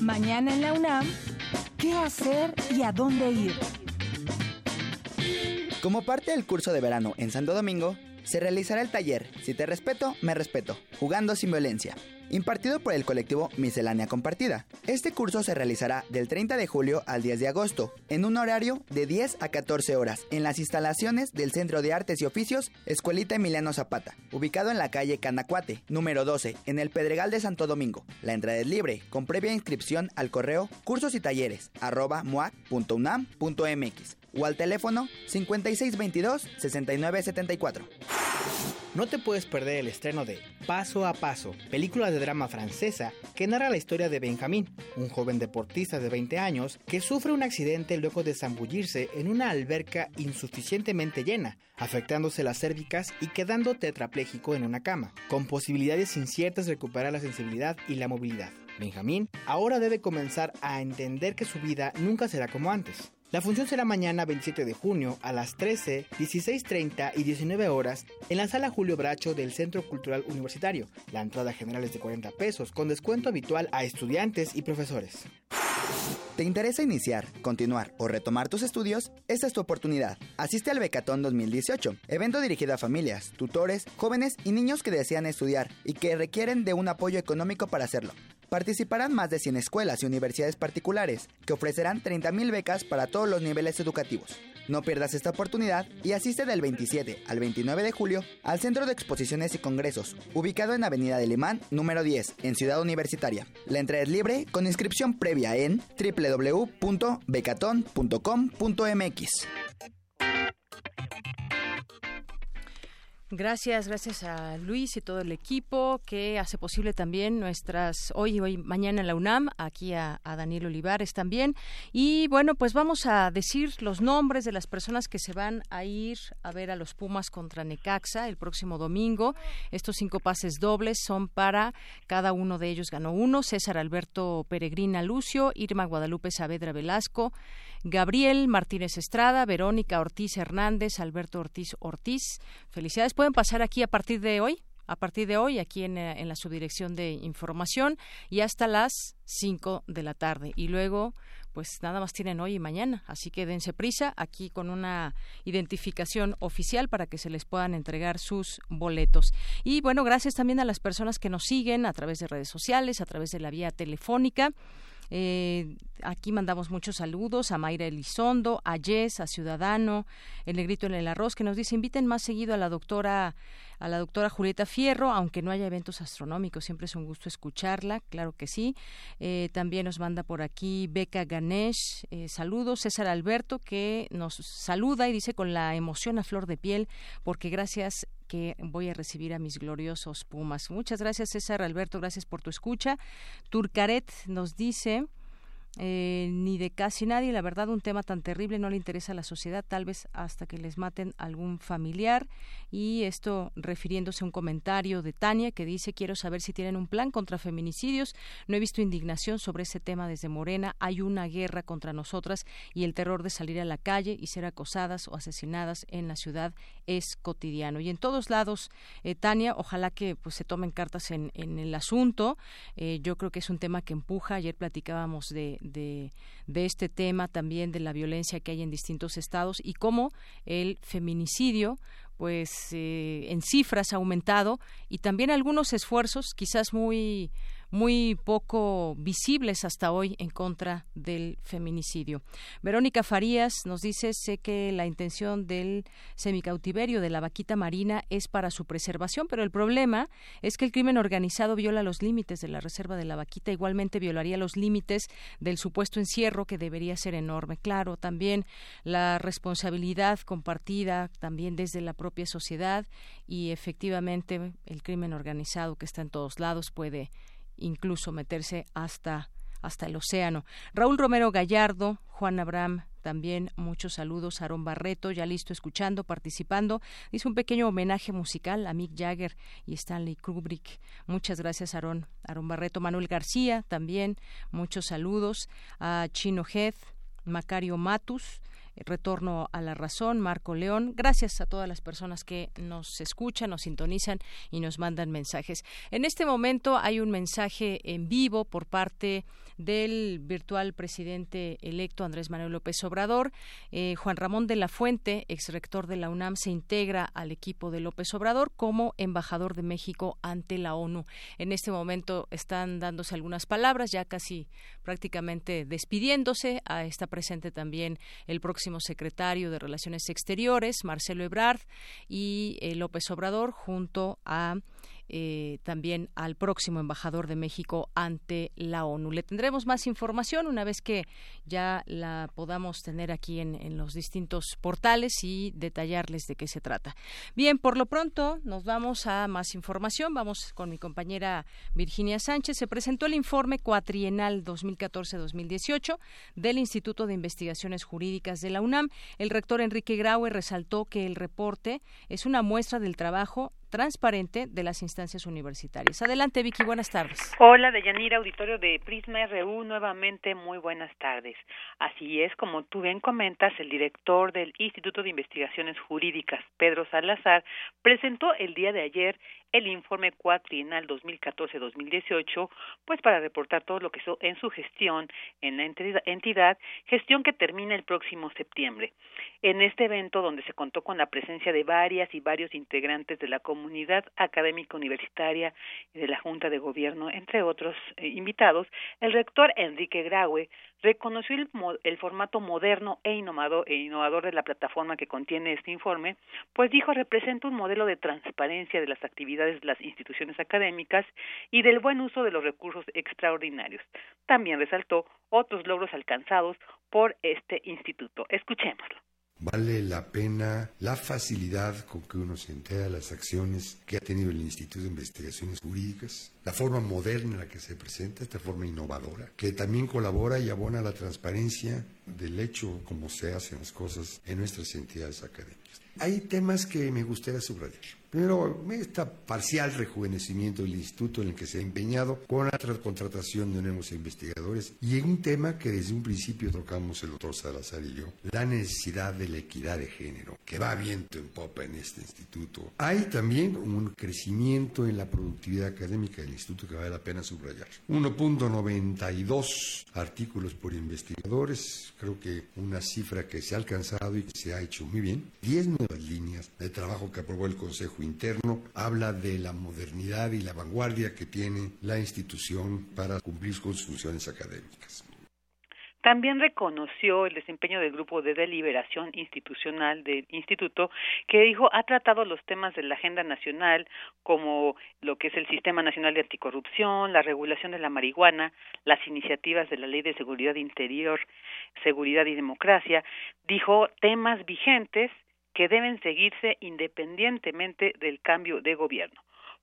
Mañana en la UNAM, ¿qué hacer y a dónde ir? Como parte del curso de verano en Santo Domingo, se realizará el taller Si te respeto, me respeto, jugando sin violencia, impartido por el colectivo Miscelánea Compartida. Este curso se realizará del 30 de julio al 10 de agosto, en un horario de 10 a 14 horas, en las instalaciones del Centro de Artes y Oficios Escuelita Emiliano Zapata, ubicado en la calle Canacuate, número 12, en el Pedregal de Santo Domingo. La entrada es libre, con previa inscripción al correo cursos y talleres arroba o al teléfono 5622-6974. No te puedes perder el estreno de Paso a Paso, película de drama francesa que narra la historia de Benjamín, un joven deportista de 20 años que sufre un accidente luego de zambullirse en una alberca insuficientemente llena, afectándose las cérvicas y quedando tetrapléjico en una cama, con posibilidades inciertas de recuperar la sensibilidad y la movilidad. Benjamín ahora debe comenzar a entender que su vida nunca será como antes. La función será mañana 27 de junio a las 13, 16.30 y 19 horas en la sala Julio Bracho del Centro Cultural Universitario. La entrada general es de 40 pesos, con descuento habitual a estudiantes y profesores. ¿Te interesa iniciar, continuar o retomar tus estudios? Esta es tu oportunidad. Asiste al Becatón 2018, evento dirigido a familias, tutores, jóvenes y niños que desean estudiar y que requieren de un apoyo económico para hacerlo. Participarán más de 100 escuelas y universidades particulares que ofrecerán 30.000 becas para todos los niveles educativos. No pierdas esta oportunidad y asiste del 27 al 29 de julio al Centro de Exposiciones y Congresos, ubicado en Avenida del Imán, número 10, en Ciudad Universitaria. La entrada es libre con inscripción previa en www.becaton.com.mx. Gracias, gracias a Luis y todo el equipo que hace posible también nuestras hoy y hoy mañana en la UNAM, aquí a, a, Daniel Olivares también. Y bueno, pues vamos a decir los nombres de las personas que se van a ir a ver a los Pumas contra Necaxa el próximo domingo. Estos cinco pases dobles son para cada uno de ellos ganó uno, César Alberto Peregrina Lucio, Irma Guadalupe Saavedra Velasco, Gabriel Martínez Estrada, Verónica Ortiz Hernández, Alberto Ortiz Ortiz. Felicidades pueden pasar aquí a partir de hoy, a partir de hoy aquí en, en, la subdirección de información y hasta las 5 de la tarde. Y luego, pues nada más tienen hoy y mañana, así que dense prisa aquí con una identificación oficial para que se les puedan entregar sus boletos. Y bueno, gracias también a las personas que nos siguen a través de redes sociales, a través de la vía telefónica. Eh, aquí mandamos muchos saludos a Mayra Elizondo, a Jess, a Ciudadano, el negrito en el arroz, que nos dice inviten más seguido a la doctora a la doctora Julieta Fierro, aunque no haya eventos astronómicos, siempre es un gusto escucharla, claro que sí. Eh, también nos manda por aquí Beca Ganesh, eh, saludos, César Alberto, que nos saluda y dice con la emoción a flor de piel, porque gracias que voy a recibir a mis gloriosos Pumas. Muchas gracias, César Alberto, gracias por tu escucha. Turcaret nos dice eh, ni de casi nadie. La verdad, un tema tan terrible no le interesa a la sociedad, tal vez hasta que les maten algún familiar. Y esto refiriéndose a un comentario de Tania que dice, quiero saber si tienen un plan contra feminicidios. No he visto indignación sobre ese tema desde Morena. Hay una guerra contra nosotras y el terror de salir a la calle y ser acosadas o asesinadas en la ciudad es cotidiano. Y en todos lados, eh, Tania, ojalá que pues se tomen cartas en, en el asunto. Eh, yo creo que es un tema que empuja. Ayer platicábamos de, de, de, este tema también de la violencia que hay en distintos estados y cómo el feminicidio pues eh, en cifras ha aumentado y también algunos esfuerzos quizás muy muy poco visibles hasta hoy en contra del feminicidio. Verónica Farías nos dice, sé que la intención del semicautiverio de la vaquita marina es para su preservación, pero el problema es que el crimen organizado viola los límites de la reserva de la vaquita, igualmente violaría los límites del supuesto encierro que debería ser enorme. Claro, también la responsabilidad compartida también desde la propia sociedad y efectivamente el crimen organizado que está en todos lados puede incluso meterse hasta hasta el océano. Raúl Romero Gallardo, Juan Abraham, también muchos saludos. Aarón Barreto, ya listo, escuchando, participando. Hizo un pequeño homenaje musical a Mick Jagger y Stanley Kubrick. Muchas gracias, Aarón. Aarón Barreto. Manuel García, también muchos saludos. A Chino Heath, Macario Matus, Retorno a la Razón, Marco León. Gracias a todas las personas que nos escuchan, nos sintonizan y nos mandan mensajes. En este momento hay un mensaje en vivo por parte del virtual presidente electo Andrés Manuel López Obrador. Eh, Juan Ramón de la Fuente, exrector de la UNAM, se integra al equipo de López Obrador como embajador de México ante la ONU. En este momento están dándose algunas palabras, ya casi prácticamente despidiéndose. Ah, está presente también el próximo secretario de Relaciones Exteriores, Marcelo Ebrard, y eh, López Obrador junto a eh, también al próximo embajador de México ante la ONU. Le tendremos más información una vez que ya la podamos tener aquí en, en los distintos portales y detallarles de qué se trata. Bien, por lo pronto nos vamos a más información. Vamos con mi compañera Virginia Sánchez. Se presentó el informe cuatrienal 2014-2018 del Instituto de Investigaciones Jurídicas de la UNAM. El rector Enrique Graue resaltó que el reporte es una muestra del trabajo transparente de las instancias universitarias. Adelante, Vicky, buenas tardes. Hola, Deyanira, auditorio de Prisma RU, nuevamente muy buenas tardes. Así es, como tú bien comentas, el director del Instituto de Investigaciones Jurídicas, Pedro Salazar, presentó el día de ayer el informe cuatrienal 2014-2018, pues para reportar todo lo que hizo en su gestión en la entidad, gestión que termina el próximo septiembre. En este evento, donde se contó con la presencia de varias y varios integrantes de la comunidad académica universitaria y de la Junta de Gobierno, entre otros eh, invitados, el rector Enrique Graue reconoció el, el, formato moderno e innovador, e innovador de la plataforma que contiene este informe, pues dijo representa un modelo de transparencia de las actividades de las instituciones académicas y del buen uso de los recursos extraordinarios. También resaltó otros logros alcanzados por este instituto. Escuchémoslo. Vale la pena la facilidad con que uno se entera de las acciones que ha tenido el Instituto de Investigaciones Jurídicas, la forma moderna en la que se presenta, esta forma innovadora, que también colabora y abona la transparencia del hecho como se hacen las cosas en nuestras entidades académicas. Hay temas que me gustaría subrayar. Primero, este parcial rejuvenecimiento del instituto en el que se ha empeñado con la contratación de nuevos investigadores y en un tema que desde un principio tocamos el doctor Salazar y yo, la necesidad de la equidad de género, que va viento en popa en este instituto. Hay también un crecimiento en la productividad académica del instituto que vale la pena subrayar. 1.92 artículos por investigadores, creo que una cifra que se ha alcanzado y que se ha hecho muy bien. 10 nuevas líneas de trabajo que aprobó el Consejo interno, habla de la modernidad y la vanguardia que tiene la institución para cumplir con sus funciones académicas. También reconoció el desempeño del grupo de deliberación institucional del instituto, que dijo ha tratado los temas de la agenda nacional, como lo que es el Sistema Nacional de Anticorrupción, la regulación de la marihuana, las iniciativas de la Ley de Seguridad Interior, Seguridad y Democracia. Dijo temas vigentes que deben seguirse independientemente del cambio de gobierno.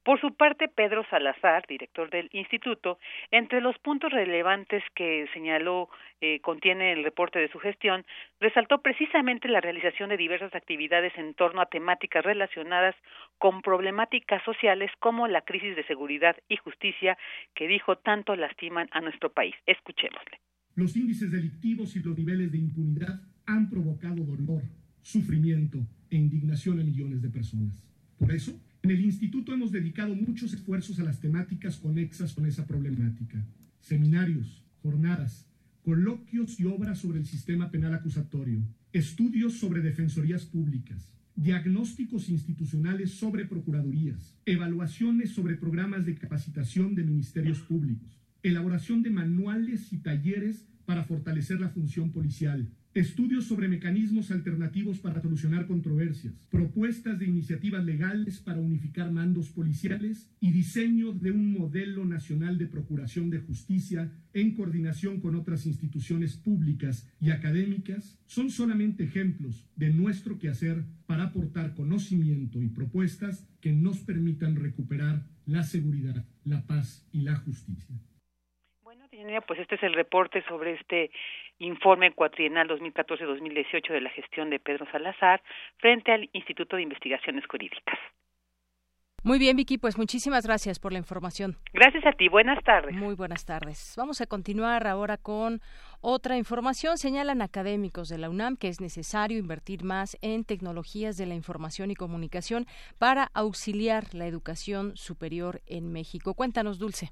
Por su parte, Pedro Salazar, director del instituto, entre los puntos relevantes que señaló eh, contiene el reporte de su gestión, resaltó precisamente la realización de diversas actividades en torno a temáticas relacionadas con problemáticas sociales como la crisis de seguridad y justicia que dijo tanto lastiman a nuestro país. Escuchémosle. Los índices delictivos y los niveles de impunidad han provocado dolor, sufrimiento e indignación a millones de personas. Por eso, en el instituto hemos dedicado muchos esfuerzos a las temáticas conexas con esa problemática. Seminarios, jornadas, coloquios y obras sobre el sistema penal acusatorio, estudios sobre defensorías públicas, diagnósticos institucionales sobre procuradurías, evaluaciones sobre programas de capacitación de ministerios públicos, elaboración de manuales y talleres para fortalecer la función policial, estudios sobre mecanismos alternativos para solucionar controversias, propuestas de iniciativas legales para unificar mandos policiales y diseño de un modelo nacional de procuración de justicia en coordinación con otras instituciones públicas y académicas son solamente ejemplos de nuestro quehacer para aportar conocimiento y propuestas que nos permitan recuperar la seguridad, la paz y la justicia. Pues este es el reporte sobre este informe cuatrienal 2014-2018 de la gestión de Pedro Salazar frente al Instituto de Investigaciones Jurídicas. Muy bien, Vicky, pues muchísimas gracias por la información. Gracias a ti, buenas tardes. Muy buenas tardes. Vamos a continuar ahora con otra información. Señalan académicos de la UNAM que es necesario invertir más en tecnologías de la información y comunicación para auxiliar la educación superior en México. Cuéntanos, Dulce.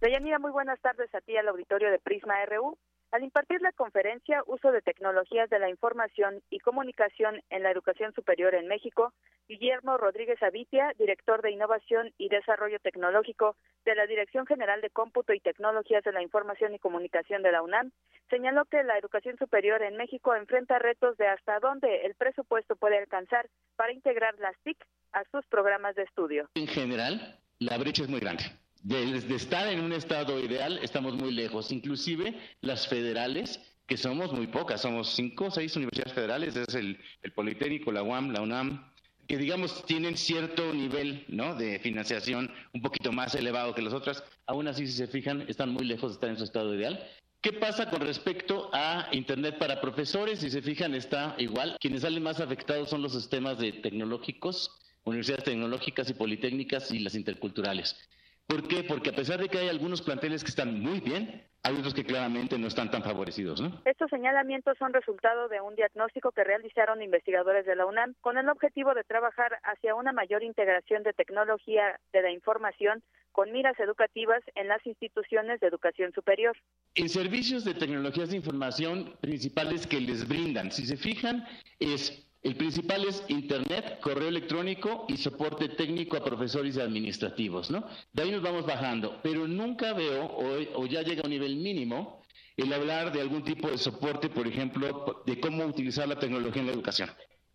Deyanira, muy buenas tardes a ti al auditorio de Prisma RU. Al impartir la conferencia Uso de tecnologías de la información y comunicación en la educación superior en México, Guillermo Rodríguez Avitia, director de Innovación y Desarrollo Tecnológico de la Dirección General de Cómputo y Tecnologías de la Información y Comunicación de la UNAM, señaló que la educación superior en México enfrenta retos de hasta dónde el presupuesto puede alcanzar para integrar las TIC a sus programas de estudio. En general, la brecha es muy grande de, estar en un estado ideal, estamos muy lejos. Inclusive las federales, que somos muy pocas, somos cinco o seis universidades federales, es el, el Politécnico, la UAM, la UNAM, que digamos tienen cierto nivel ¿no? de financiación un poquito más elevado que las otras, aún así si se fijan están muy lejos de estar en su estado ideal. ¿Qué pasa con respecto a Internet para profesores? Si se fijan está igual. Quienes salen más afectados son los sistemas de tecnológicos, universidades tecnológicas y politécnicas y las interculturales. ¿Por qué? Porque a pesar de que hay algunos planteles que están muy bien, hay otros que claramente no están tan favorecidos, ¿no? Estos señalamientos son resultado de un diagnóstico que realizaron investigadores de la UNAM con el objetivo de trabajar hacia una mayor integración de tecnología de la información con miras educativas en las instituciones de educación superior. En servicios de tecnologías de información principales que les brindan, si se fijan, es el principal es Internet, correo electrónico y soporte técnico a profesores y administrativos, ¿no? De ahí nos vamos bajando, pero nunca veo, o, o ya llega a un nivel mínimo, el hablar de algún tipo de soporte, por ejemplo, de cómo utilizar la tecnología en la educación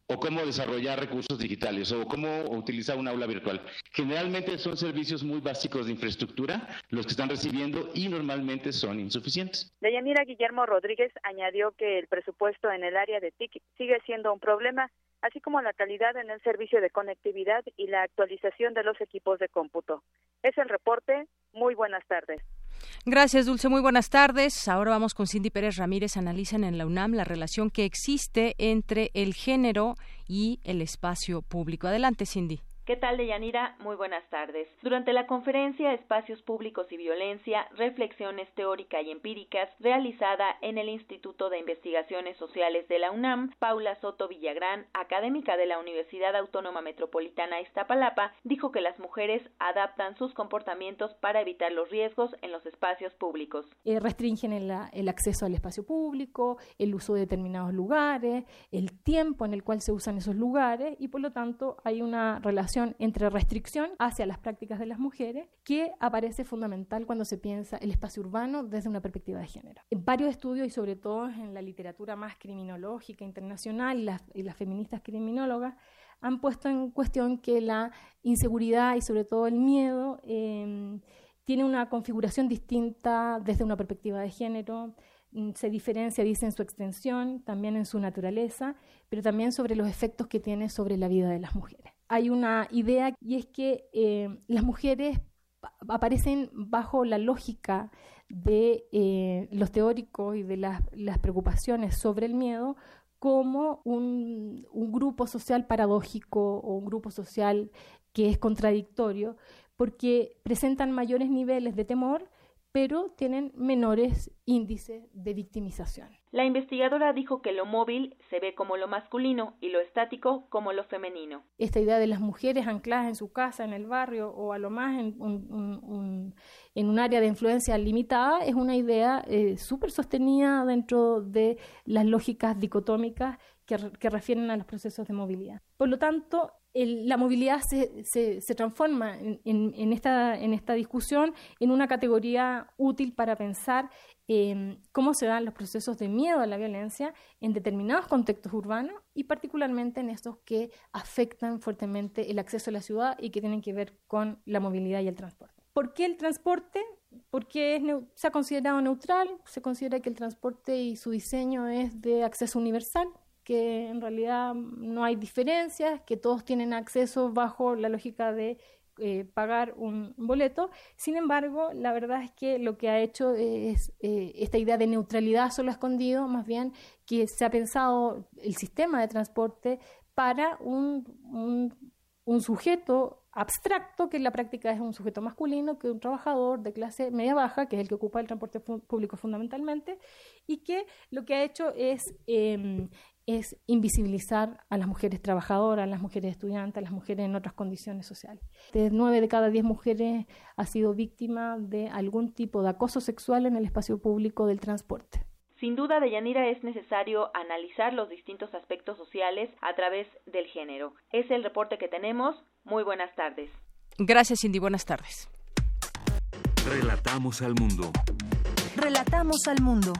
o cómo desarrollar recursos digitales o cómo utilizar un aula virtual. Generalmente son servicios muy básicos de infraestructura los que están recibiendo y normalmente son insuficientes. Deyanira Guillermo Rodríguez añadió que el presupuesto en el área de TIC sigue siendo un problema, así como la calidad en el servicio de conectividad y la actualización de los equipos de cómputo. Es el reporte. Muy buenas tardes. Gracias, Dulce. Muy buenas tardes. Ahora vamos con Cindy Pérez Ramírez. Analizan en la UNAM la relación que existe entre el género y el espacio público. Adelante, Cindy. ¿Qué tal, Deyanira? Muy buenas tardes. Durante la conferencia Espacios Públicos y Violencia, Reflexiones Teóricas y Empíricas, realizada en el Instituto de Investigaciones Sociales de la UNAM, Paula Soto Villagrán, académica de la Universidad Autónoma Metropolitana Iztapalapa, dijo que las mujeres adaptan sus comportamientos para evitar los riesgos en los espacios públicos. Eh, restringen el, el acceso al espacio público, el uso de determinados lugares, el tiempo en el cual se usan esos lugares y por lo tanto hay una relación entre restricción hacia las prácticas de las mujeres que aparece fundamental cuando se piensa el espacio urbano desde una perspectiva de género. En varios estudios y sobre todo en la literatura más criminológica internacional y las, feministas criminólogas han puesto en cuestión que la inseguridad y sobre todo el miedo em, tiene una configuración distinta desde una perspectiva de género, mm, se diferencia, dice, en su extensión, también en su naturaleza, pero también sobre los efectos que tiene sobre la vida de las mujeres hay una idea y es que eh, las mujeres aparecen bajo la lógica de eh, los teóricos y de las, preocupaciones sobre el miedo como un, grupo social paradójico o un grupo social que es contradictorio, porque presentan mayores niveles de temor, pero tienen menores índices de victimización. La investigadora dijo que lo móvil se ve como lo masculino y lo estático como lo femenino. Esta idea de las mujeres ancladas en su casa, en el barrio o a lo más en un, en un área de influencia limitada es una idea eh, súper sostenida dentro de las lógicas dicotómicas que, que refieren a los procesos de movilidad. Por lo tanto, la movilidad se, se, transforma en, esta, en esta discusión en una categoría útil para pensar em, cómo se dan los procesos de miedo a la violencia en determinados contextos urbanos y particularmente en estos que afectan fuertemente el acceso a la ciudad y que tienen que ver con la movilidad y el transporte. ¿Por qué el transporte? Porque se ha considerado neutral, se considera que el transporte y su diseño es de acceso universal, que en realidad no hay diferencias, que todos tienen acceso bajo la lógica de eh, pagar un boleto. Sin embargo, la verdad es que lo que ha hecho es eh, esta idea de neutralidad solo escondido, más bien que se ha pensado el sistema de transporte para un, un, sujeto abstracto que en la práctica es un sujeto masculino, que un trabajador de clase media-baja, que es el que ocupa el transporte público fundamentalmente, y que lo que ha hecho es, em, es invisibilizar a las mujeres trabajadoras, a las mujeres estudiantes, a las mujeres en otras condiciones sociales. De nueve de cada diez mujeres ha sido víctima de algún tipo de acoso sexual en el espacio público del transporte. Sin duda, Deyanira, es necesario analizar los distintos aspectos sociales a través del género. Es el reporte que tenemos. Muy buenas tardes. Gracias, Cindy. Buenas tardes. Relatamos al mundo. Relatamos al mundo.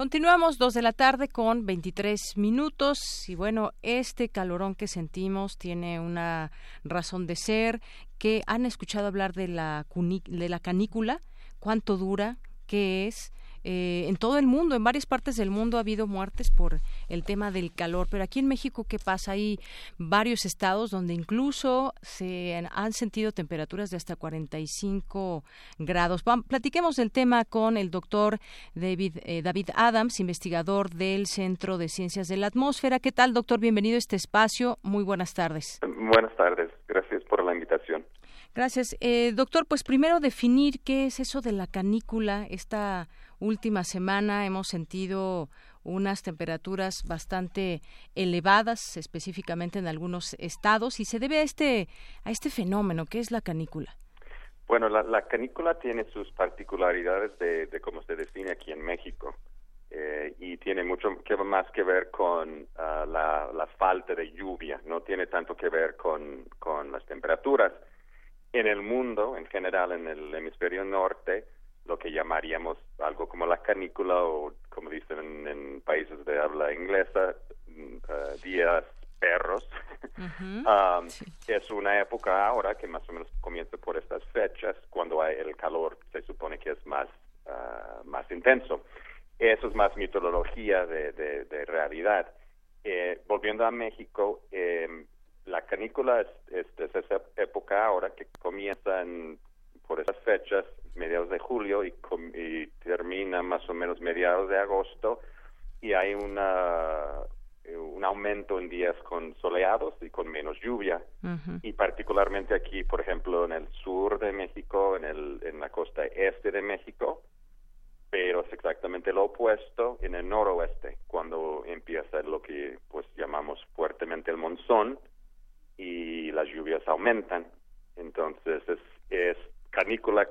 Continuamos dos de la tarde con 23 minutos y bueno, este calorón que sentimos tiene una razón de ser que han escuchado hablar de la, de la canícula cuánto dura, qué es. Eh, en todo el mundo, en varias partes del mundo ha habido muertes por el tema del calor, pero aquí en México, ¿qué pasa? Hay varios estados donde incluso se han, sentido temperaturas de hasta 45 grados. platiquemos del tema con el doctor David, eh, David Adams, investigador del Centro de Ciencias de la Atmósfera. ¿Qué tal, doctor? Bienvenido a este espacio. Muy buenas tardes. Buenas tardes. Gracias por la invitación. Gracias. Eh, doctor, pues primero definir qué es eso de la canícula. Esta última semana hemos sentido unas temperaturas bastante elevadas, específicamente en algunos estados, y se debe a este, a este fenómeno, ¿qué es la canícula? Bueno, la, canícula tiene sus particularidades de, cómo se define aquí en México. Eh, y tiene mucho que, más que ver con ah, la, la, falta de lluvia, no tiene tanto que ver con, con las temperaturas en el mundo, en general en el hemisferio norte, lo que llamaríamos algo como la canícula o como dicen en, países de habla inglesa, eh, días perros. Um, es una época ahora que más o menos comienza por estas fechas, cuando hay el calor se supone que es más, uh, más intenso. Eso es más mitología de, de, realidad. Eh, volviendo a México, eh, la canícula es, esa época ahora que comienza por esas fechas, mediados de julio y, termina más o menos mediados de agosto y hay una un aumento en días con soleados y con menos lluvia. Y particularmente aquí por ejemplo en el sur de México en el en la costa este de México pero es exactamente lo opuesto en el noroeste cuando empieza lo que pues llamamos fuertemente el monzón y las lluvias aumentan. Entonces es, es canícula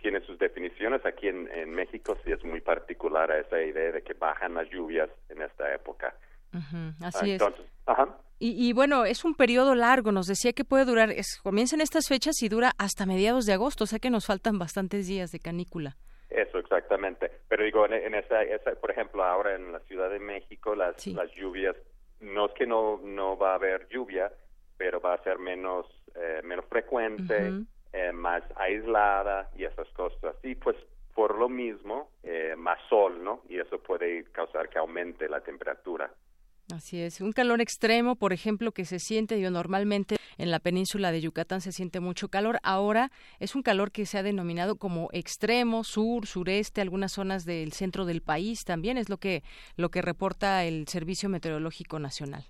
tiene sus definiciones. Aquí en, México sí es muy particular a esa idea de que bajan las lluvias en esta época. así es. Y, y, bueno, es un periodo largo, nos decía que puede durar, es, comienza en estas fechas y dura hasta mediados de agosto, o sea que nos faltan bastantes días de canícula. Eso, exactamente. Pero digo, en, esa, esa, por ejemplo, ahora en la Ciudad de México, las, las lluvias, no es que no, no va a haber lluvia, pero va a ser menos, eh, menos frecuente, eh, más aislada y esas cosas. Y pues por lo mismo, eh, más sol, ¿no? Y eso puede causar que aumente la temperatura. Así es, un calor extremo, por ejemplo, que se siente, yo normalmente en la península de Yucatán se siente mucho calor, ahora es un calor que se ha denominado como extremo, sur, sureste, algunas zonas del centro del país también es lo que lo que reporta el Servicio Meteorológico Nacional.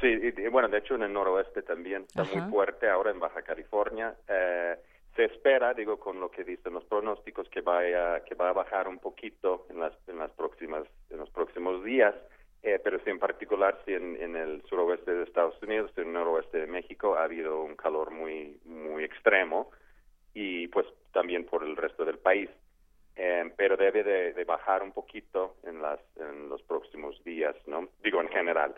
Sí, y, bueno, de hecho en el noroeste también está muy fuerte ahora en Baja California. Eh, se espera, digo, con lo que dicen los pronósticos, que vaya, que va a bajar un poquito en las, en las próximas, en los próximos días. Eh, pero sí, en particular, sí, en, en, el suroeste de Estados Unidos, en el noroeste de México, ha habido un calor muy, muy extremo y pues también por el resto del país. Eh, pero debe de, de, bajar un poquito en, las, en los próximos días, ¿no? Digo, en general.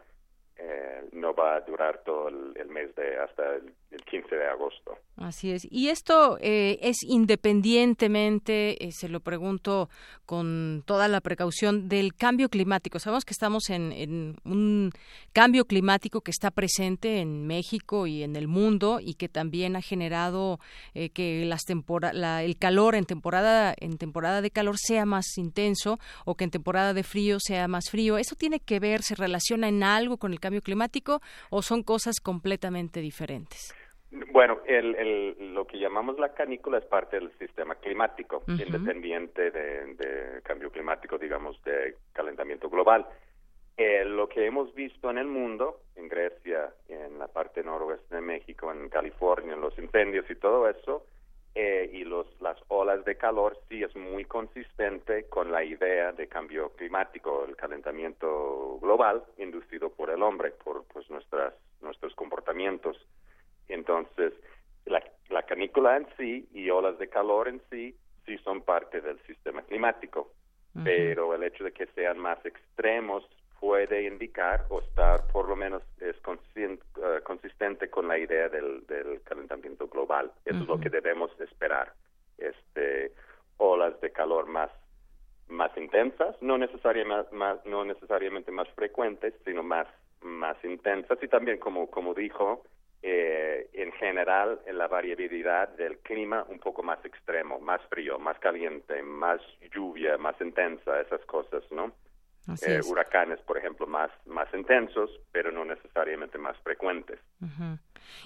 Eh, no va a durar todo el, mes de hasta el, 15 de agosto. Así es. Y esto eh, es independientemente, eh, se lo pregunto con toda la precaución, del cambio climático. Sabemos que estamos en, un cambio climático que está presente en México y en el mundo y que también ha generado que las la, el calor en temporada, en temporada de calor sea más intenso o que en temporada de frío sea más frío. ¿Eso tiene que ver, se relaciona en algo con el cambio cambio climático o son cosas completamente diferentes? Bueno, el, lo que llamamos la canícula es parte del sistema climático, independiente de, cambio climático, digamos, de calentamiento global. Eh, lo que hemos visto en el mundo, en Grecia, en la parte noroeste de México, en California, en los incendios y todo eso, eh, y los, las olas de calor sí es muy consistente con la idea de cambio climático, el calentamiento global inducido por el hombre, por pues nuestras, nuestros comportamientos. Entonces, la, la canícula en sí y olas de calor en sí sí son parte del sistema climático, pero el hecho de que sean más extremos puede indicar o estar por lo menos es consistente, eh, consistente con la idea del, del calentamiento global. Eso es lo que debemos esperar. Este, olas de calor más más intensas, no necesariamente más, no necesariamente más frecuentes, sino más más intensas y también como como dijo eh, en general en la variabilidad del clima un poco más extremo, más frío, más caliente, más lluvia, más intensa, esas cosas, ¿no? Eh, huracanes, por ejemplo, más, más intensos, pero no necesariamente más frecuentes.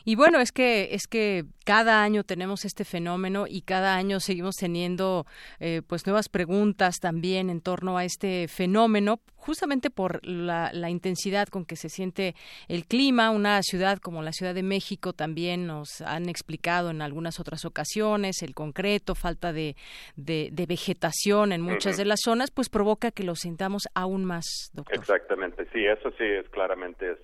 Y bueno, es que es que cada año tenemos este fenómeno y cada año seguimos teniendo eh, pues nuevas preguntas también en torno a este fenómeno, justamente por la, la, intensidad con que se siente el clima. Una ciudad como la Ciudad de México también nos han explicado en algunas otras ocasiones el concreto, falta de, de, vegetación en muchas de las zonas, pues provoca que lo sintamos aún más, doctor. Exactamente, sí, eso sí es claramente es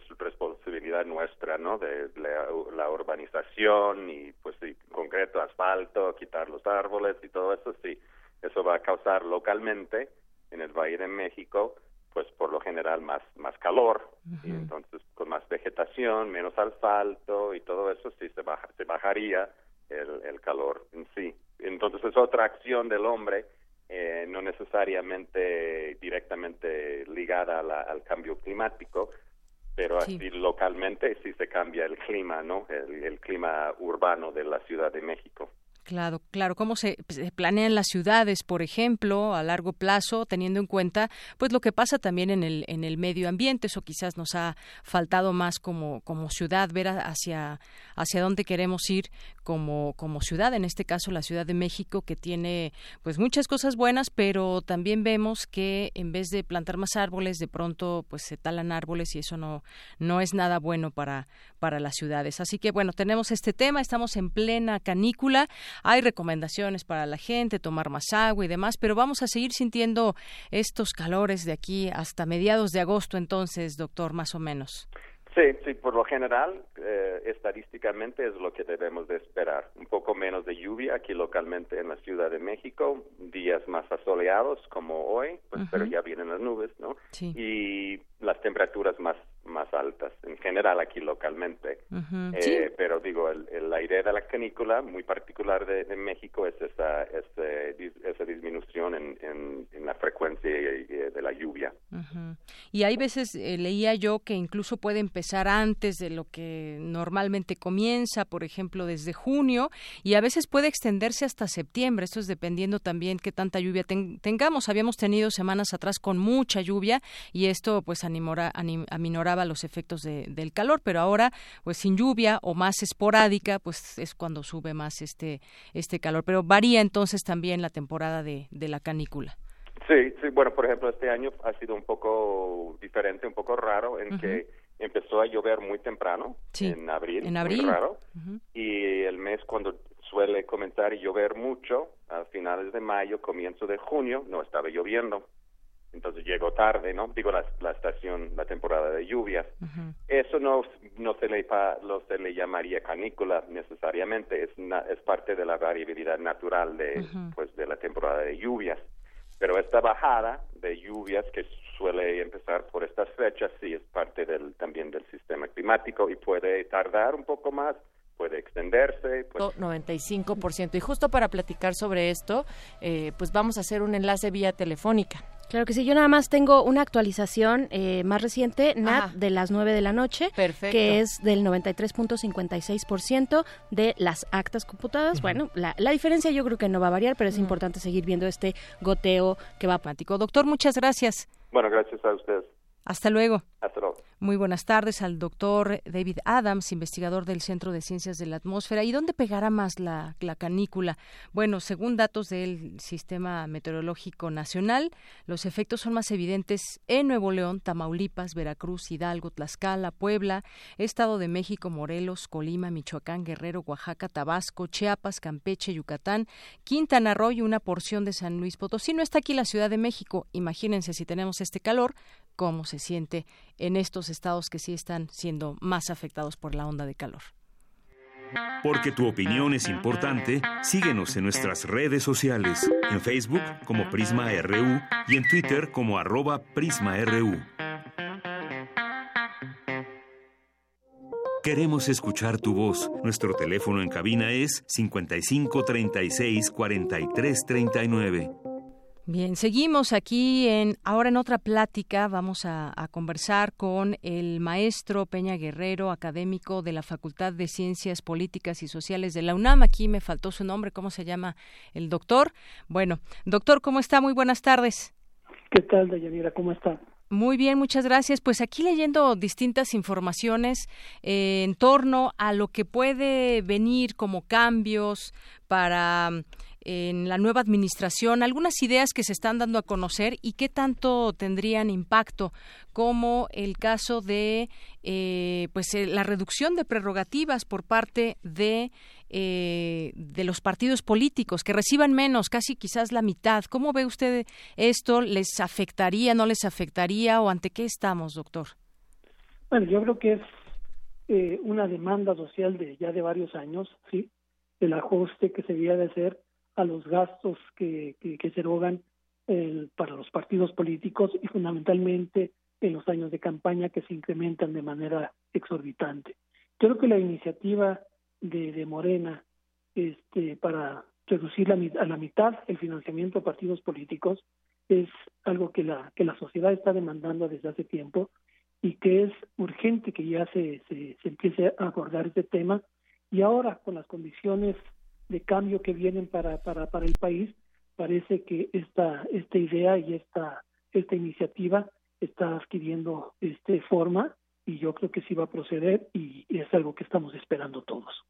responsabilidad nuestra, ¿no? De, la, urbanización y, pues, sí, concreto, asfalto, quitar los árboles y todo eso, sí, eso va a causar localmente en el Valle de México pues por lo general más más calor. Y entonces con más vegetación menos asfalto y todo eso sí se baja se bajaría el, el calor en sí. Entonces es otra acción del hombre eh, no necesariamente directamente ligada al cambio climático pero así localmente sí se cambia el clima no el, el clima urbano de la Ciudad de México Claro, claro. ¿Cómo se, planean las ciudades, por ejemplo, a largo plazo, teniendo en cuenta, pues, lo que pasa también en el en el medio ambiente? Eso quizás nos ha faltado más como como ciudad ver hacia hacia dónde queremos ir como como ciudad. En este caso, la Ciudad de México, que tiene pues muchas cosas buenas, pero también vemos que en vez de plantar más árboles, de pronto pues se talan árboles y eso no no es nada bueno para para las ciudades. Así que bueno, tenemos este tema. Estamos en plena canícula. Hay recomendaciones para la gente, tomar más agua y demás, pero vamos a seguir sintiendo estos calores de aquí hasta mediados de agosto entonces, doctor, más o menos. Sí, sí, por lo general, eh, estadísticamente es lo que debemos de esperar. Un poco menos de lluvia aquí localmente en la Ciudad de México, días más asoleados como hoy, pues, pero ya vienen las nubes, ¿no? Sí. Y las temperaturas más más altas en general aquí localmente. Eh, pero digo, el, la idea de la canícula muy particular de, México es esa, esa, disminución en, en, la frecuencia de la lluvia. Y hay veces, eh, leía yo, que incluso puede empezar antes de lo que normalmente comienza, por ejemplo, desde junio, y a veces puede extenderse hasta septiembre. Esto es dependiendo también qué tanta lluvia tengamos. Habíamos tenido semanas atrás con mucha lluvia y esto pues animora, aminoraba los efectos del calor, pero ahora, pues sin lluvia o más esporádica, pues es cuando sube más este, este calor. Pero varía entonces también la temporada de, de la canícula. Sí, sí, bueno, por ejemplo, este año ha sido un poco diferente, un poco raro, en que empezó a llover muy temprano, en abril, en abril. Muy raro, y el mes cuando suele comenzar a llover mucho, a finales de mayo, comienzo de junio, no estaba lloviendo entonces llegó tarde, ¿no? Digo, la, la estación, la temporada de lluvias. Eso no, no se le no se le llamaría canícula necesariamente, es, es parte de la variabilidad natural de, pues, de la temporada de lluvias. Pero esta bajada de lluvias que suele empezar por estas fechas sí es parte del, también del sistema climático y puede tardar un poco más, puede extenderse. Pues... 95%. Y justo para platicar sobre esto, eh, pues vamos a hacer un enlace vía telefónica. Claro que sí, yo nada más tengo una actualización eh, más reciente, NAT, de las 9 de la noche, que es del 93.56% de las actas computadas. Bueno, la, diferencia yo creo que no va a variar, pero es importante seguir viendo este goteo que va apático. Doctor, muchas gracias. Bueno, gracias a ustedes. Hasta luego. Hasta luego. Muy buenas tardes al doctor David Adams, investigador del Centro de Ciencias de la Atmósfera. ¿Y dónde pegará más la, la, canícula? Bueno, según datos del Sistema Meteorológico Nacional, los efectos son más evidentes en Nuevo León, Tamaulipas, Veracruz, Hidalgo, Tlaxcala, Puebla, Estado de México, Morelos, Colima, Michoacán, Guerrero, Oaxaca, Tabasco, Chiapas, Campeche, Yucatán, Quintana Roo y una porción de San Luis Potosí. No está aquí la Ciudad de México. Imagínense si tenemos este calor, cómo se siente en estos estados que sí están siendo más afectados por la onda de calor. Porque tu opinión es importante, síguenos en nuestras redes sociales, en Facebook como Prisma RU y en Twitter como arroba PrismaRU. Queremos escuchar tu voz. Nuestro teléfono en cabina es 55 36 43 39. Bien, seguimos aquí en ahora en otra plática. Vamos a, conversar con el maestro Peña Guerrero, académico de la Facultad de Ciencias Políticas y Sociales de la UNAM. Aquí me faltó su nombre, ¿cómo se llama el doctor? Bueno, doctor, ¿cómo está? Muy buenas tardes. ¿Qué tal, Dayanira? ¿Cómo está? Muy bien, muchas gracias. Pues aquí leyendo distintas informaciones eh, en torno a lo que puede venir como cambios para en la nueva administración, algunas ideas que se están dando a conocer y qué tanto tendrían impacto, como el caso de eh, pues eh, la reducción de prerrogativas por parte de eh, de los partidos políticos que reciban menos, casi quizás la mitad. ¿Cómo ve usted esto? ¿Les afectaría, no les afectaría o ante qué estamos, doctor? Bueno, yo creo que es una demanda social de ya de varios años, sí, el ajuste que se debía de hacer a los gastos que, que, se erogan para los partidos políticos y fundamentalmente en los años de campaña que se incrementan de manera exorbitante. Creo que la iniciativa de, de Morena este, para reducir a la mitad el financiamiento a partidos políticos es algo que la que la sociedad está demandando desde hace tiempo y que es urgente que ya se, se, se empiece a abordar este tema y ahora con las condiciones de cambio que vienen para, para, para el país, parece que esta, esta idea y esta, esta iniciativa está adquiriendo este forma y yo creo que sí va a proceder y, es algo que estamos esperando todos.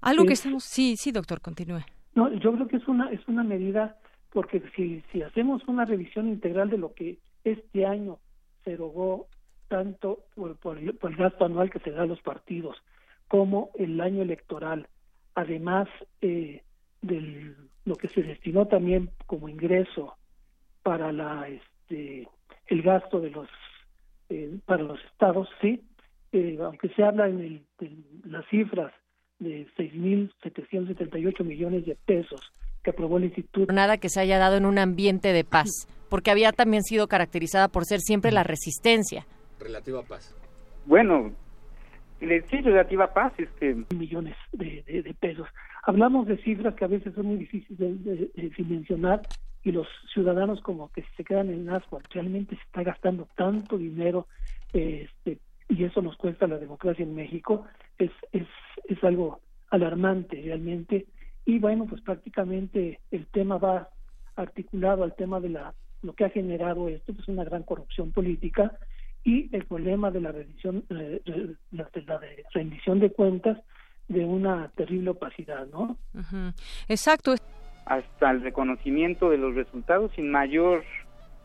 Algo que estamos, sí, sí, doctor, continúe. No, yo creo que es una es una medida porque si si hacemos una revisión integral de lo que este año se erogó tanto por, por el gasto anual que se da a los partidos como el año electoral además eh, de lo que se destinó también como ingreso para la este el gasto de los eh, para los estados sí eh, aunque se habla en, el, las cifras de 6.778 millones de pesos que aprobó el instituto. Nada que se haya dado en un ambiente de paz porque había también sido caracterizada por ser siempre la resistencia. Relativa paz. Bueno sí, relativa paz, este, millones de, de, pesos. Hablamos de cifras que a veces son muy difíciles de, de, dimensionar y los ciudadanos como que se quedan en ascuas. Realmente se está gastando tanto dinero este, y eso nos cuesta la democracia en México. Es, es, es algo alarmante realmente. Y bueno, pues prácticamente el tema va articulado al tema de la lo que ha generado esto, pues una gran corrupción política y el problema de la rendición, eh, la, de rendición de cuentas de una terrible opacidad, ¿no? Exacto. Hasta el reconocimiento de los resultados sin mayor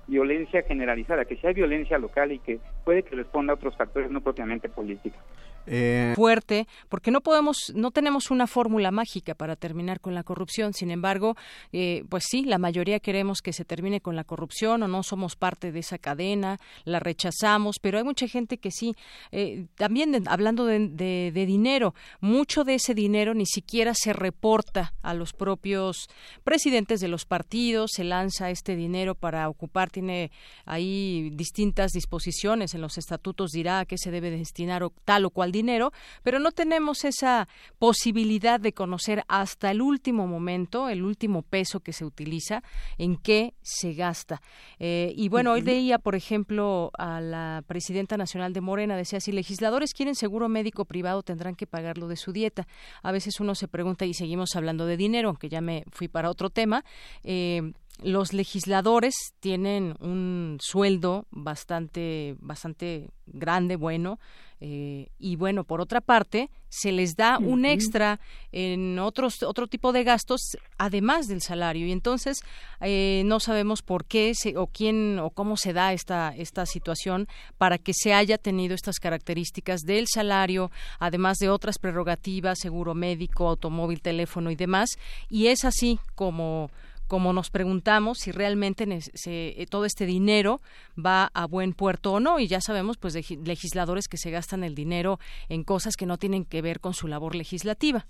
violencia generalizada, que sea violencia local y que puede que responda a otros factores no propiamente políticos. Eh, fuerte, porque no podemos, no tenemos una fórmula mágica para terminar con la corrupción. Sin embargo, eh, pues sí, la mayoría queremos que se termine con la corrupción o no somos parte de esa cadena, la rechazamos, pero hay mucha gente que sí. Eh, también hablando de, dinero, mucho de ese dinero ni siquiera se reporta a los propios presidentes de los partidos, se lanza este dinero para ocupar, tiene ahí distintas disposiciones en los estatutos, dirá a qué se debe destinar o tal o cual dinero, pero no tenemos esa posibilidad de conocer hasta el último momento, el último peso que se utiliza, en qué se gasta. Eh, y bueno, hoy leía, por ejemplo, a la presidenta nacional de Morena, decía, si legisladores quieren seguro médico privado, tendrán que pagarlo de su dieta. A veces uno se pregunta, y seguimos hablando de dinero, aunque ya me fui para otro tema, eh, los legisladores tienen un sueldo bastante, bastante grande, bueno, eh, y bueno, por otra parte, se les da un extra en otros, otro tipo de gastos, además del salario. Y entonces eh, no sabemos por qué se, o quién o cómo se da esta, esta situación para que se haya tenido estas características del salario, además de otras prerrogativas, seguro médico, automóvil, teléfono y demás. Y es así como como nos preguntamos si realmente eh, todo este dinero va a buen puerto o no y ya sabemos pues de legisladores que se gastan el dinero en cosas que no tienen que ver con su labor legislativa.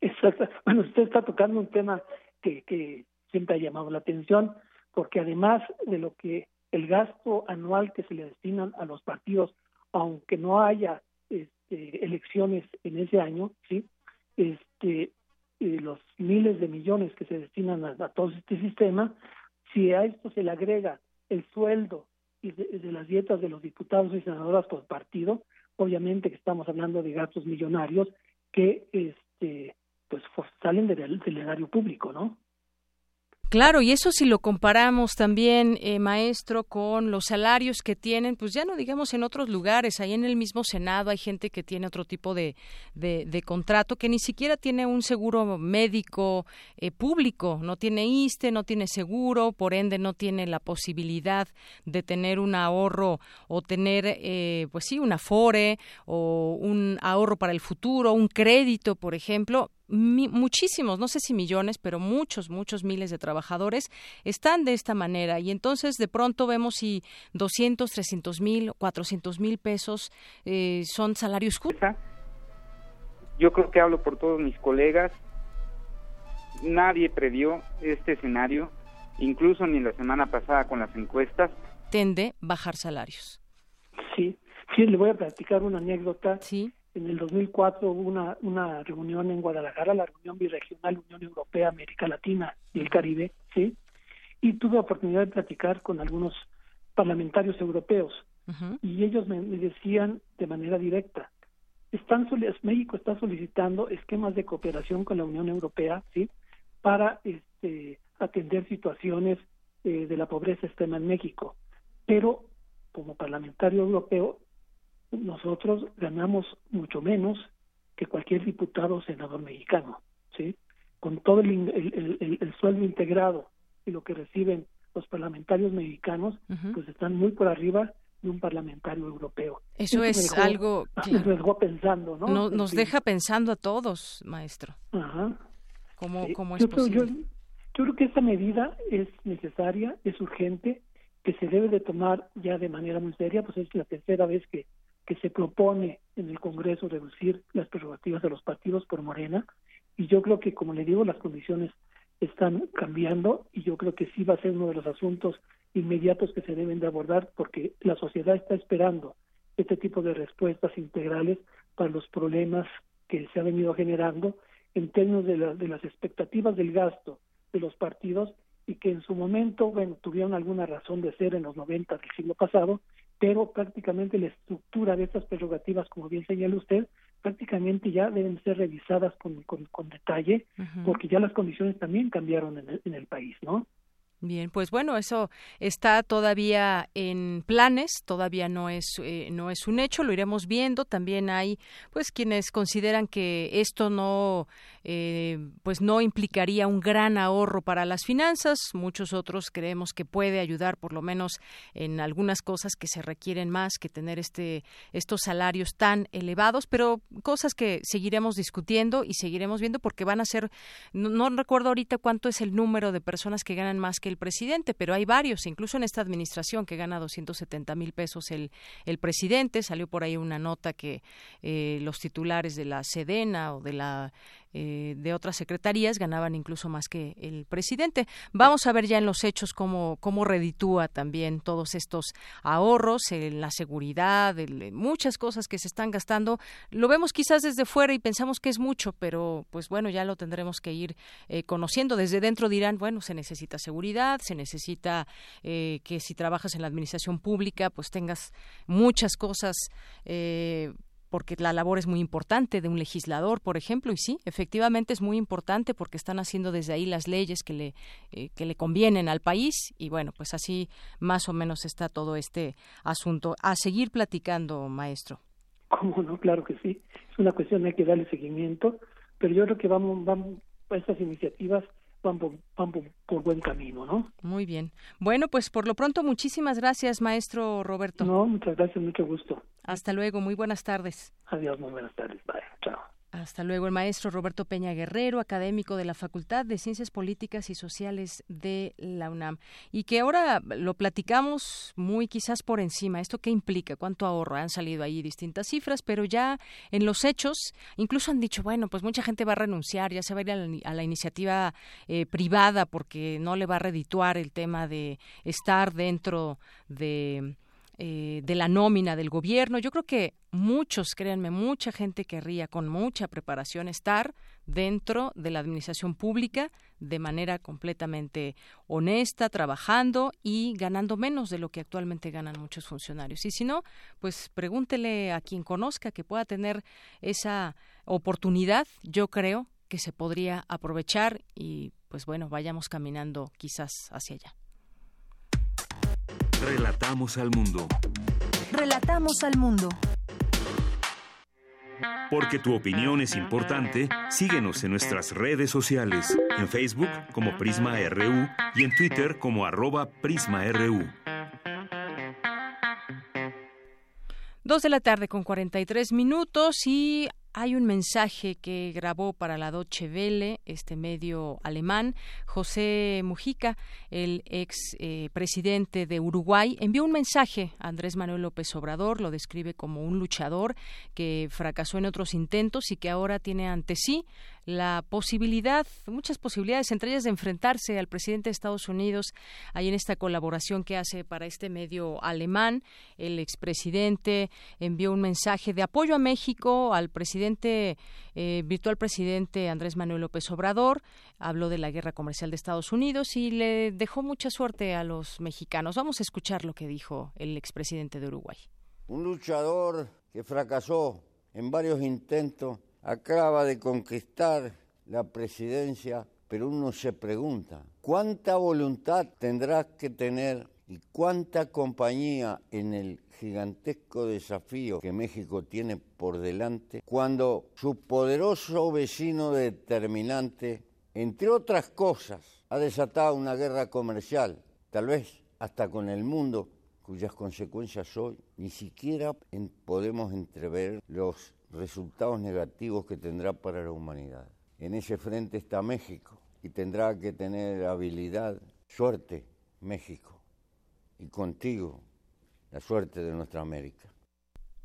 Exacto. Bueno, usted está tocando un tema que, que siempre ha llamado la atención porque además de lo que el gasto anual que se le destinan a los partidos, aunque no haya este, elecciones en ese año, sí, este, los miles de millones que se destinan a, todo este sistema, si a esto se le agrega el sueldo y de, las dietas de los diputados y senadoras por partido, obviamente que estamos hablando de gastos millonarios que este pues salen del, del erario público, ¿no? Claro, y eso si lo comparamos también, eh, maestro, con los salarios que tienen, pues ya no digamos en otros lugares, ahí en el mismo Senado hay gente que tiene otro tipo de, de, contrato que ni siquiera tiene un seguro médico eh, público, no tiene ISTE, no tiene seguro, por ende no tiene la posibilidad de tener un ahorro o tener, eh, pues sí, un afore o un ahorro para el futuro, un crédito, por ejemplo muchísimos, no sé si millones, pero muchos, muchos miles de trabajadores están de esta manera y entonces de pronto vemos si 200, 300 mil, 400 mil pesos eh, son salarios justos. Yo creo que hablo por todos mis colegas. Nadie previó este escenario, incluso ni la semana pasada con las encuestas. Tende bajar salarios. Sí, sí, le voy a platicar una anécdota. Sí en el 2004 hubo una, una reunión en Guadalajara, la reunión birregional Unión Europea, América Latina y el Caribe, ¿sí? Y tuve oportunidad de platicar con algunos parlamentarios europeos y ellos me, decían de manera directa, están México está solicitando esquemas de cooperación con la Unión Europea, ¿sí? Para este, atender situaciones eh, de la pobreza extrema en México. Pero como parlamentario europeo nosotros ganamos mucho menos que cualquier diputado o senador mexicano, ¿sí? Con todo el, el, sueldo integrado y lo que reciben los parlamentarios mexicanos, pues están muy por arriba de un parlamentario europeo. Eso, es algo que nos dejó pensando, ¿no? nos deja pensando a todos, maestro. Ajá. ¿Cómo, cómo es posible? yo creo que esta medida es necesaria, es urgente, que se debe de tomar ya de manera muy seria, pues es la tercera vez que que se propone en el Congreso reducir las prerrogativas de los partidos por Morena. Y yo creo que como le digo las condiciones están cambiando y yo creo que sí va a ser uno de los asuntos inmediatos que se deben de abordar porque la sociedad está esperando este tipo de respuestas integrales para los problemas que se ha venido generando en términos de, de las expectativas del gasto de los partidos y que en su momento, bueno, tuvieron alguna razón de ser en los 90 del siglo pasado, pero prácticamente la estructura de estas prerrogativas, como bien señala usted, prácticamente ya deben ser revisadas con, con, detalle, porque ya las condiciones también cambiaron en el, en el país, ¿no? Bien, pues bueno, eso está todavía en planes, todavía no es eh, no es un hecho, lo iremos viendo. También hay, pues, quienes consideran que esto no, eh, pues, no implicaría un gran ahorro para las finanzas. Muchos otros creemos que puede ayudar, por lo menos, en algunas cosas que se requieren más que tener este estos salarios tan elevados, pero cosas que seguiremos discutiendo y seguiremos viendo porque van a ser, no, no recuerdo ahorita cuánto es el número de personas que ganan más que el presidente, pero hay varios, incluso en esta administración que gana 270 mil pesos el, el presidente. Salió por ahí una nota que eh, los titulares de la Sedena o de la eh, de otras secretarías ganaban incluso más que el presidente. Vamos a ver ya en los hechos cómo, cómo reditúa también todos estos ahorros, en la seguridad, muchas cosas que se están gastando. Lo vemos quizás desde fuera y pensamos que es mucho, pero pues bueno, ya lo tendremos que ir eh, conociendo. Desde dentro dirán, bueno, se necesita seguridad, se necesita eh, que si trabajas en la administración pública, pues tengas muchas cosas porque la labor es muy importante de un legislador, por ejemplo, y sí, efectivamente es muy importante porque están haciendo desde ahí las leyes que le, eh, que le convienen al país y bueno, pues así más o menos está todo este asunto. A seguir platicando, maestro. ¿Cómo no? Claro que sí. Es una cuestión, hay que darle seguimiento, pero yo creo que vamos, vamos, estas iniciativas van por, buen camino, ¿no? Muy bien. Bueno, pues por lo pronto muchísimas gracias, maestro Roberto. No, muchas gracias, mucho gusto. Hasta luego, muy buenas tardes. Adiós, muy buenas tardes. Bye, chao. Hasta luego, el maestro Roberto Peña Guerrero, académico de la Facultad de Ciencias Políticas y Sociales de la UNAM. Y que ahora lo platicamos muy quizás por encima. ¿Esto qué implica? ¿Cuánto ahorro? Han salido ahí distintas cifras, pero ya en los hechos, incluso han dicho, bueno, pues mucha gente va a renunciar, ya se va a ir a la, iniciativa eh, privada porque no le va a redituar el tema de estar dentro de eh, de la nómina del gobierno. Yo creo que muchos, créanme, mucha gente querría con mucha preparación estar dentro de la administración pública de manera completamente honesta, trabajando y ganando menos de lo que actualmente ganan muchos funcionarios. Y si no, pues pregúntele a quien conozca que pueda tener esa oportunidad, yo creo que se podría aprovechar y pues bueno, vayamos caminando quizás hacia allá. Relatamos al mundo. Relatamos al mundo. Porque tu opinión es importante, síguenos en nuestras redes sociales, en Facebook como Prisma RU y en Twitter como arroba PrismaRU. Dos de la tarde con 43 minutos y hay un mensaje que grabó para la Deutsche Welle, este medio alemán, José Mujica, el ex eh, presidente de Uruguay, envió un mensaje a Andrés Manuel López Obrador, lo describe como un luchador que fracasó en otros intentos y que ahora tiene ante sí la posibilidad, muchas posibilidades, entre ellas de enfrentarse al presidente de Estados Unidos, ahí en esta colaboración que hace para este medio alemán. El expresidente envió un mensaje de apoyo a México al presidente, eh, virtual presidente Andrés Manuel López Obrador, habló de la guerra comercial de Estados Unidos y le dejó mucha suerte a los mexicanos. Vamos a escuchar lo que dijo el expresidente de Uruguay. Un luchador que fracasó en varios intentos acaba de conquistar la presidencia, pero uno se pregunta, ¿cuánta voluntad tendrás que tener y cuánta compañía en el gigantesco desafío que México tiene por delante cuando su poderoso vecino determinante, entre otras cosas, ha desatado una guerra comercial, tal vez hasta con el mundo, cuyas consecuencias hoy ni siquiera podemos entrever los resultados negativos que tendrá para la humanidad. En ese frente está México y tendrá que tener habilidad, suerte, México, y contigo la suerte de nuestra América.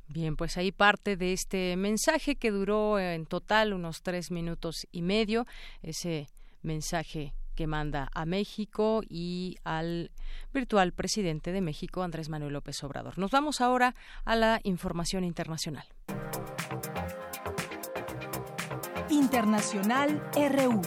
Bien, pues ahí parte de este mensaje que duró en total unos tres minutos y medio, ese mensaje que manda a México y al virtual presidente de México, Andrés Manuel López Obrador. Nos vamos ahora a la información internacional. Internacional RU.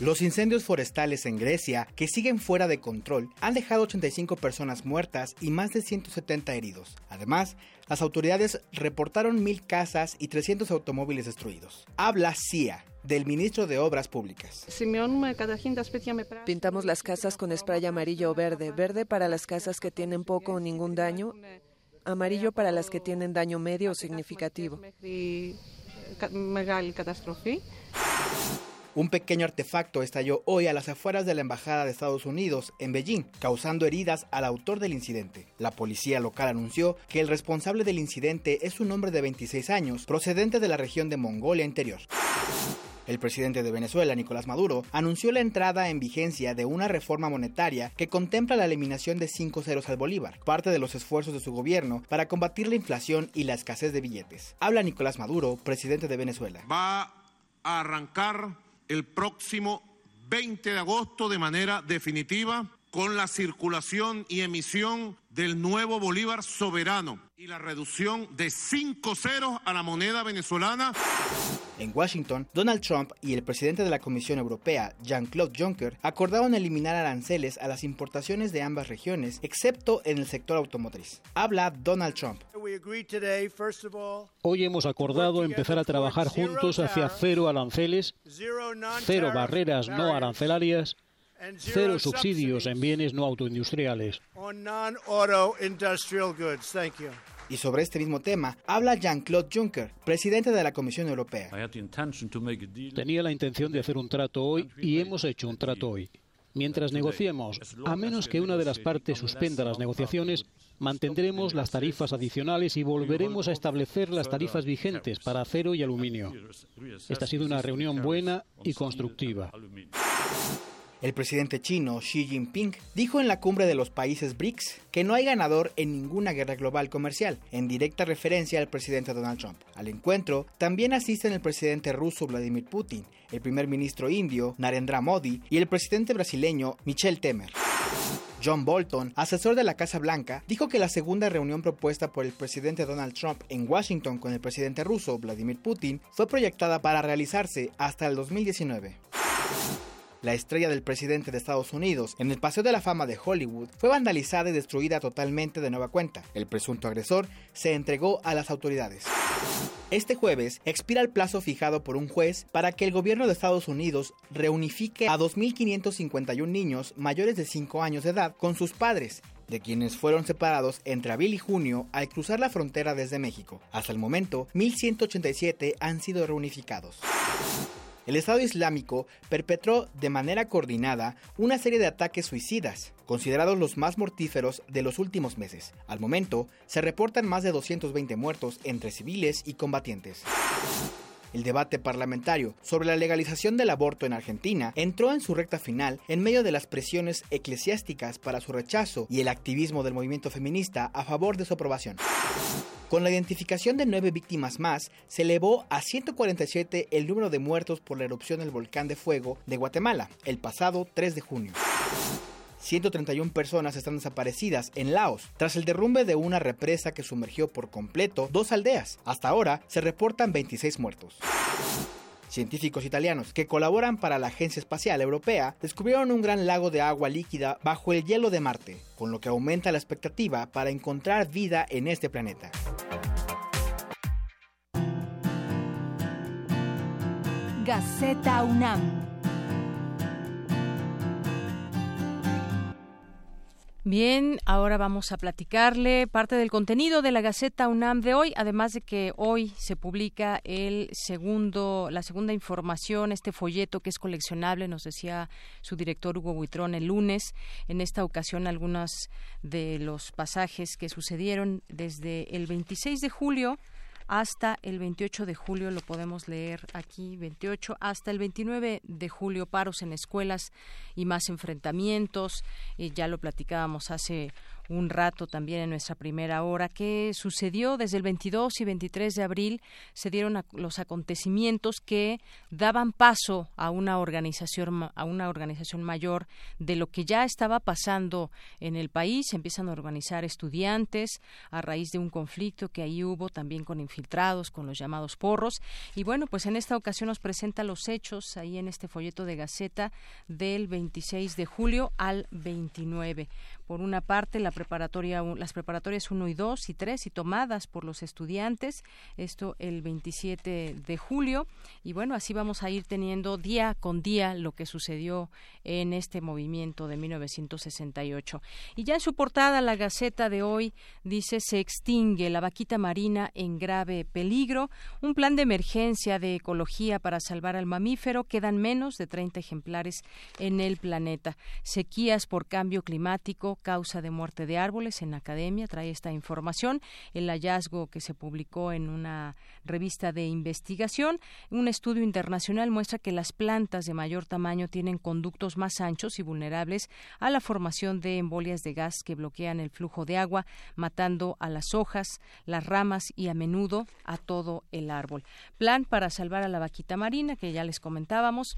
Los incendios forestales en Grecia, que siguen fuera de control, han dejado 85 personas muertas y más de 170 heridos. Además, las autoridades reportaron mil casas y 300 automóviles destruidos. Habla CIA, del ministro de Obras Públicas. Pintamos las casas con spray amarillo o verde. Verde para las casas que tienen poco o ningún daño. Amarillo para las que tienen daño medio o significativo. Un pequeño artefacto estalló hoy a las afueras de la Embajada de Estados Unidos en Beijing, causando heridas al autor del incidente. La policía local anunció que el responsable del incidente es un hombre de 26 años, procedente de la región de Mongolia Interior. El presidente de Venezuela, Nicolás Maduro, anunció la entrada en vigencia de una reforma monetaria que contempla la eliminación de cinco ceros al Bolívar, parte de los esfuerzos de su gobierno para combatir la inflación y la escasez de billetes. Habla Nicolás Maduro, presidente de Venezuela. Va a arrancar el próximo 20 de agosto de manera definitiva con la circulación y emisión del nuevo Bolívar soberano y la reducción de cinco ceros a la moneda venezolana. En Washington, Donald Trump y el presidente de la Comisión Europea, Jean-Claude Juncker, acordaron eliminar aranceles a las importaciones de ambas regiones, excepto en el sector automotriz. Habla Donald Trump. Hoy hemos acordado empezar a trabajar juntos hacia cero aranceles, cero barreras no arancelarias, cero subsidios en bienes no autoindustriales. Y sobre este mismo tema habla Jean-Claude Juncker, presidente de la Comisión Europea. Tenía la intención de hacer un trato hoy y hemos hecho un trato hoy. Mientras negociemos, a menos que una de las partes suspenda las negociaciones, mantendremos las tarifas adicionales y volveremos a establecer las tarifas vigentes para acero y aluminio. Esta ha sido una reunión buena y constructiva. El presidente chino Xi Jinping dijo en la cumbre de los países BRICS que no hay ganador en ninguna guerra global comercial, en directa referencia al presidente Donald Trump. Al encuentro también asisten el presidente ruso Vladimir Putin, el primer ministro indio Narendra Modi y el presidente brasileño Michel Temer. John Bolton, asesor de la Casa Blanca, dijo que la segunda reunión propuesta por el presidente Donald Trump en Washington con el presidente ruso Vladimir Putin fue proyectada para realizarse hasta el 2019. La estrella del presidente de Estados Unidos en el Paseo de la Fama de Hollywood fue vandalizada y destruida totalmente de nueva cuenta. El presunto agresor se entregó a las autoridades. Este jueves expira el plazo fijado por un juez para que el gobierno de Estados Unidos reunifique a 2.551 niños mayores de 5 años de edad con sus padres, de quienes fueron separados entre abril y junio al cruzar la frontera desde México. Hasta el momento, 1.187 han sido reunificados el Estado Islámico perpetró de manera coordinada una serie de ataques suicidas, considerados los más mortíferos de los últimos meses. Al momento, se reportan más de 220 muertos entre civiles y combatientes. El debate parlamentario sobre la legalización del aborto en Argentina entró en su recta final en medio de las presiones eclesiásticas para su rechazo y el activismo del movimiento feminista a favor de su aprobación. Con la identificación de nueve víctimas más, se elevó a 147 el número de muertos por la erupción del volcán de fuego de Guatemala el pasado 3 de junio. 131 personas están desaparecidas en Laos tras el derrumbe de una represa que sumergió por completo dos aldeas. Hasta ahora se reportan 26 muertos. Científicos italianos que colaboran para la Agencia Espacial Europea descubrieron un gran lago de agua líquida bajo el hielo de Marte, con lo que aumenta la expectativa para encontrar vida en este planeta. Gaceta UNAM Bien, ahora vamos a platicarle parte del contenido de la Gaceta UNAM de hoy, además de que hoy se publica el segundo, la segunda información, este folleto que es coleccionable, nos decía su director Hugo Buitrón el lunes. En esta ocasión, algunos de los pasajes que sucedieron desde el 26 de julio hasta el 28 de julio, lo podemos leer aquí, 28, hasta el 29 de julio, paros en escuelas y más enfrentamientos. y ya lo platicábamos hace un rato también en nuestra primera hora. ¿Qué sucedió desde el 22 y 23 de abril? Se dieron los acontecimientos que daban paso a una organización a una organización mayor de lo que ya estaba pasando en el país. Se empiezan a organizar estudiantes a raíz de un conflicto que ahí hubo también con infiltrados, con los llamados porros. Y bueno, pues en esta ocasión nos presenta los hechos ahí en este folleto de Gaceta del 26 de julio al 29 por una parte la preparatoria las preparatorias 1 y 2 y 3 y tomadas por los estudiantes esto el 27 de julio. Y bueno así vamos a ir teniendo día con día lo que sucedió en este movimiento de 1968 y ya en su portada la Gaceta de hoy dice se extingue la vaquita marina en grave peligro. Un plan de emergencia de ecología para salvar al mamífero. Quedan menos de 30 ejemplares en el planeta. Sequías por cambio climático causa de muerte de árboles en academia, trae esta información, el hallazgo que se publicó en una revista de investigación, un estudio internacional muestra que las plantas de mayor tamaño tienen conductos más anchos y vulnerables a la formación de embolias de gas que bloquean el flujo de agua, matando a las hojas, las ramas y a menudo a todo el árbol. Plan para salvar a la vaquita marina que ya les comentábamos.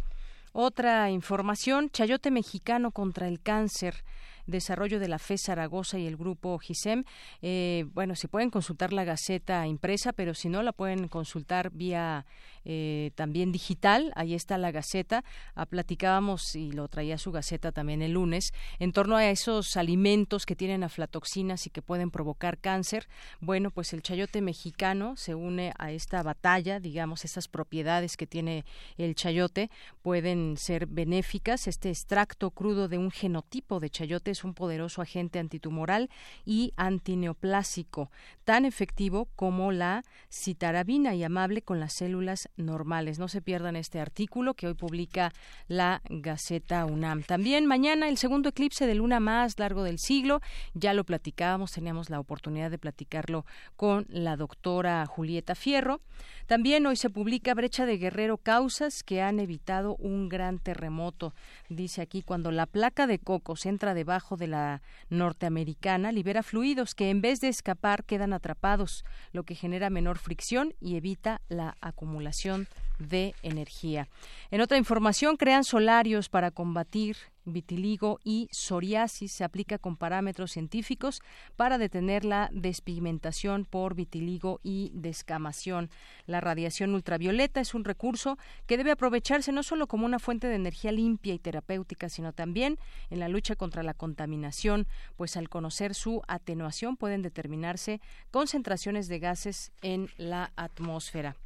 Otra información, Chayote Mexicano contra el cáncer desarrollo de la FE Zaragoza y el grupo GISEM. Eh, bueno, se pueden consultar la Gaceta impresa, pero si no, la pueden consultar vía eh, también digital. Ahí está la Gaceta. Ah, platicábamos y lo traía su Gaceta también el lunes en torno a esos alimentos que tienen aflatoxinas y que pueden provocar cáncer. Bueno, pues el chayote mexicano se une a esta batalla, digamos, estas propiedades que tiene el chayote pueden ser benéficas. Este extracto crudo de un genotipo de chayote es un poderoso agente antitumoral y antineoplásico, tan efectivo como la citarabina y amable con las células normales. No se pierdan este artículo que hoy publica la Gaceta UNAM. También mañana el segundo eclipse de luna más largo del siglo. Ya lo platicábamos, teníamos la oportunidad de platicarlo con la doctora Julieta Fierro. También hoy se publica Brecha de Guerrero causas que han evitado un gran terremoto. Dice aquí, cuando la placa de cocos entra debajo de la norteamericana, libera fluidos que en vez de escapar quedan atrapados, lo que genera menor fricción y evita la acumulación de energía. En otra información, crean solarios para combatir vitiligo y psoriasis. Se aplica con parámetros científicos para detener la despigmentación por vitiligo y descamación. La radiación ultravioleta es un recurso que debe aprovecharse no solo como una fuente de energía limpia y terapéutica, sino también en la lucha contra la contaminación, pues al conocer su atenuación pueden determinarse concentraciones de gases en la atmósfera.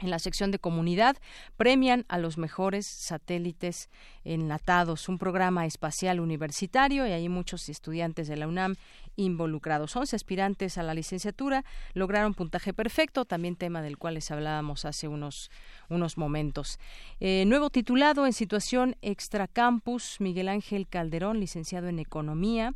En la sección de comunidad premian a los mejores satélites enlatados, un programa espacial universitario y hay muchos estudiantes de la UNAM involucrados. 11 aspirantes a la licenciatura lograron puntaje perfecto, también tema del cual les hablábamos hace unos, unos momentos. Eh, nuevo titulado en situación extracampus, Miguel Ángel Calderón, licenciado en Economía.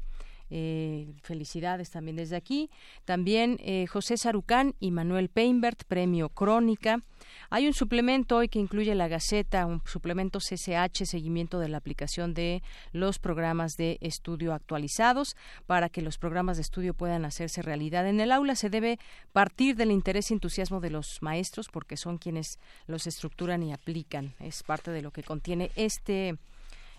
Eh, felicidades también desde aquí. También eh, José Sarucán y Manuel Peinbert, premio Crónica. Hay un suplemento hoy que incluye la Gaceta, un suplemento CCH, seguimiento de la aplicación de los programas de estudio actualizados. Para que los programas de estudio puedan hacerse realidad en el aula, se debe partir del interés y entusiasmo de los maestros, porque son quienes los estructuran y aplican. Es parte de lo que contiene este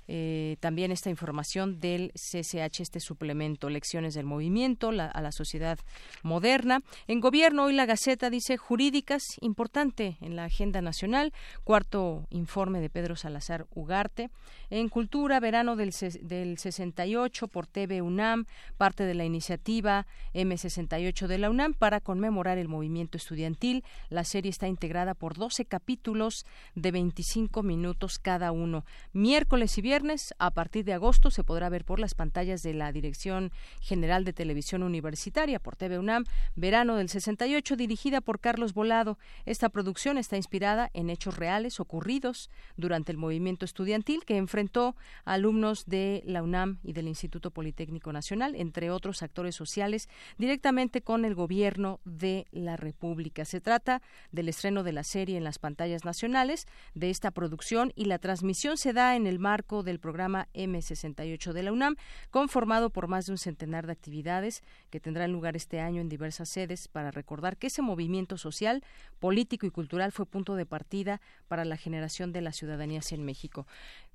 eh, también esta información del CCH, este suplemento, Lecciones del Movimiento a la Sociedad Moderna. En Gobierno, hoy la Gaceta dice jurídicas, importante en la agenda nacional, cuarto informe de Pedro Salazar Ugarte. En Cultura, verano del, del 68 por TV UNAM, parte de la iniciativa M68 de la UNAM para conmemorar el movimiento estudiantil. La serie está integrada por 12 capítulos de 25 minutos cada uno. Miércoles y viernes viernes. A partir de agosto se podrá ver por las pantallas de la Dirección General de Televisión Universitaria por TV UNAM, Verano del 68, dirigida por Carlos Volado. Esta producción está inspirada en hechos reales ocurridos durante el movimiento estudiantil que enfrentó a alumnos de la UNAM y del Instituto Politécnico Nacional, entre otros actores sociales, directamente con el gobierno de la República. Se trata del estreno de la serie en las pantallas nacionales de esta producción y la transmisión se da en el marco del programa M68 de la UNAM, conformado por más de un centenar de actividades que tendrán lugar este año en diversas sedes para recordar que ese movimiento social, político y cultural fue punto de partida para la generación de las ciudadanías en México.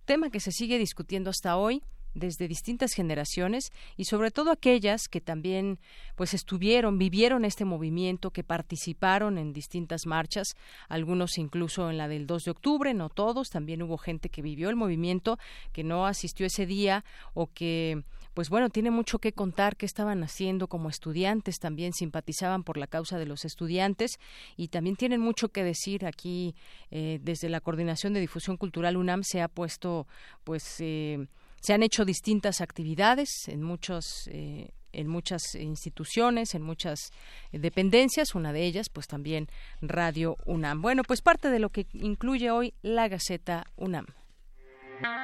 Tema que se sigue discutiendo hasta hoy desde distintas generaciones y sobre todo aquellas que también pues estuvieron, vivieron este movimiento, que participaron en distintas marchas, algunos incluso en la del 2 de octubre, no todos, también hubo gente que vivió el movimiento, que no asistió ese día o que pues bueno, tiene mucho que contar qué estaban haciendo como estudiantes, también simpatizaban por la causa de los estudiantes y también tienen mucho que decir aquí eh, desde la Coordinación de Difusión Cultural UNAM se ha puesto pues eh, se han hecho distintas actividades en muchos eh, en muchas instituciones, en muchas dependencias, una de ellas pues también Radio UNAM. Bueno, pues parte de lo que incluye hoy la Gaceta UNAM.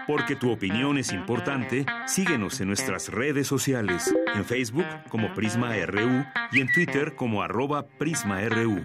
Porque tu opinión es importante, síguenos en nuestras redes sociales, en Facebook como Prisma RU y en Twitter como arroba PrismaRU.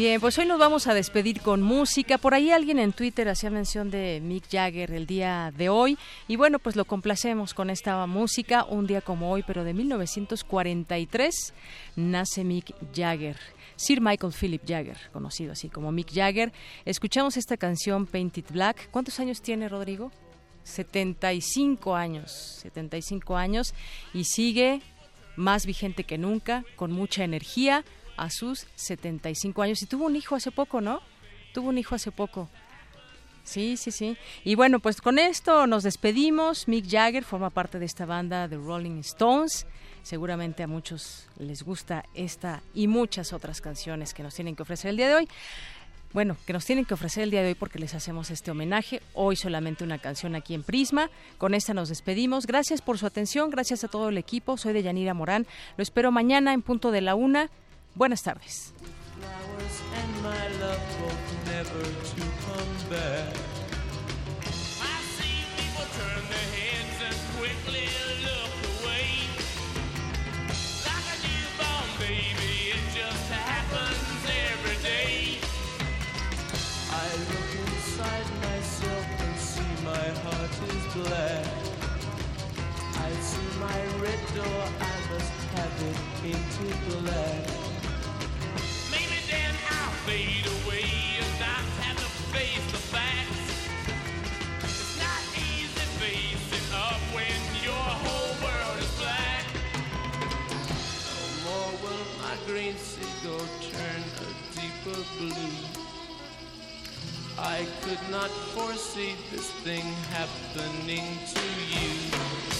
Bien, pues hoy nos vamos a despedir con música. Por ahí alguien en Twitter hacía mención de Mick Jagger el día de hoy. Y bueno, pues lo complacemos con esta música. Un día como hoy, pero de 1943, nace Mick Jagger. Sir Michael Philip Jagger, conocido así como Mick Jagger. Escuchamos esta canción Painted Black. ¿Cuántos años tiene Rodrigo? 75 años, 75 años y sigue más vigente que nunca, con mucha energía, a sus 75 años. Y tuvo un hijo hace poco, ¿no? Tuvo un hijo hace poco. Sí, sí, sí. Y bueno, pues con esto nos despedimos. Mick Jagger forma parte de esta banda de Rolling Stones. Seguramente a muchos les gusta esta y muchas otras canciones que nos tienen que ofrecer el día de hoy. Bueno, que nos tienen que ofrecer el día de hoy porque les hacemos este homenaje. Hoy solamente una canción aquí en Prisma. Con esta nos despedimos. Gracias por su atención, gracias a todo el equipo. Soy de Yanira Morán. Lo espero mañana en punto de la una. Buenas tardes. I see my red door, I must have it painted black. Away and to face the facts. It's not easy facing up when your whole world is black. No more will my green turn a deeper blue. I could not foresee this thing happening to you.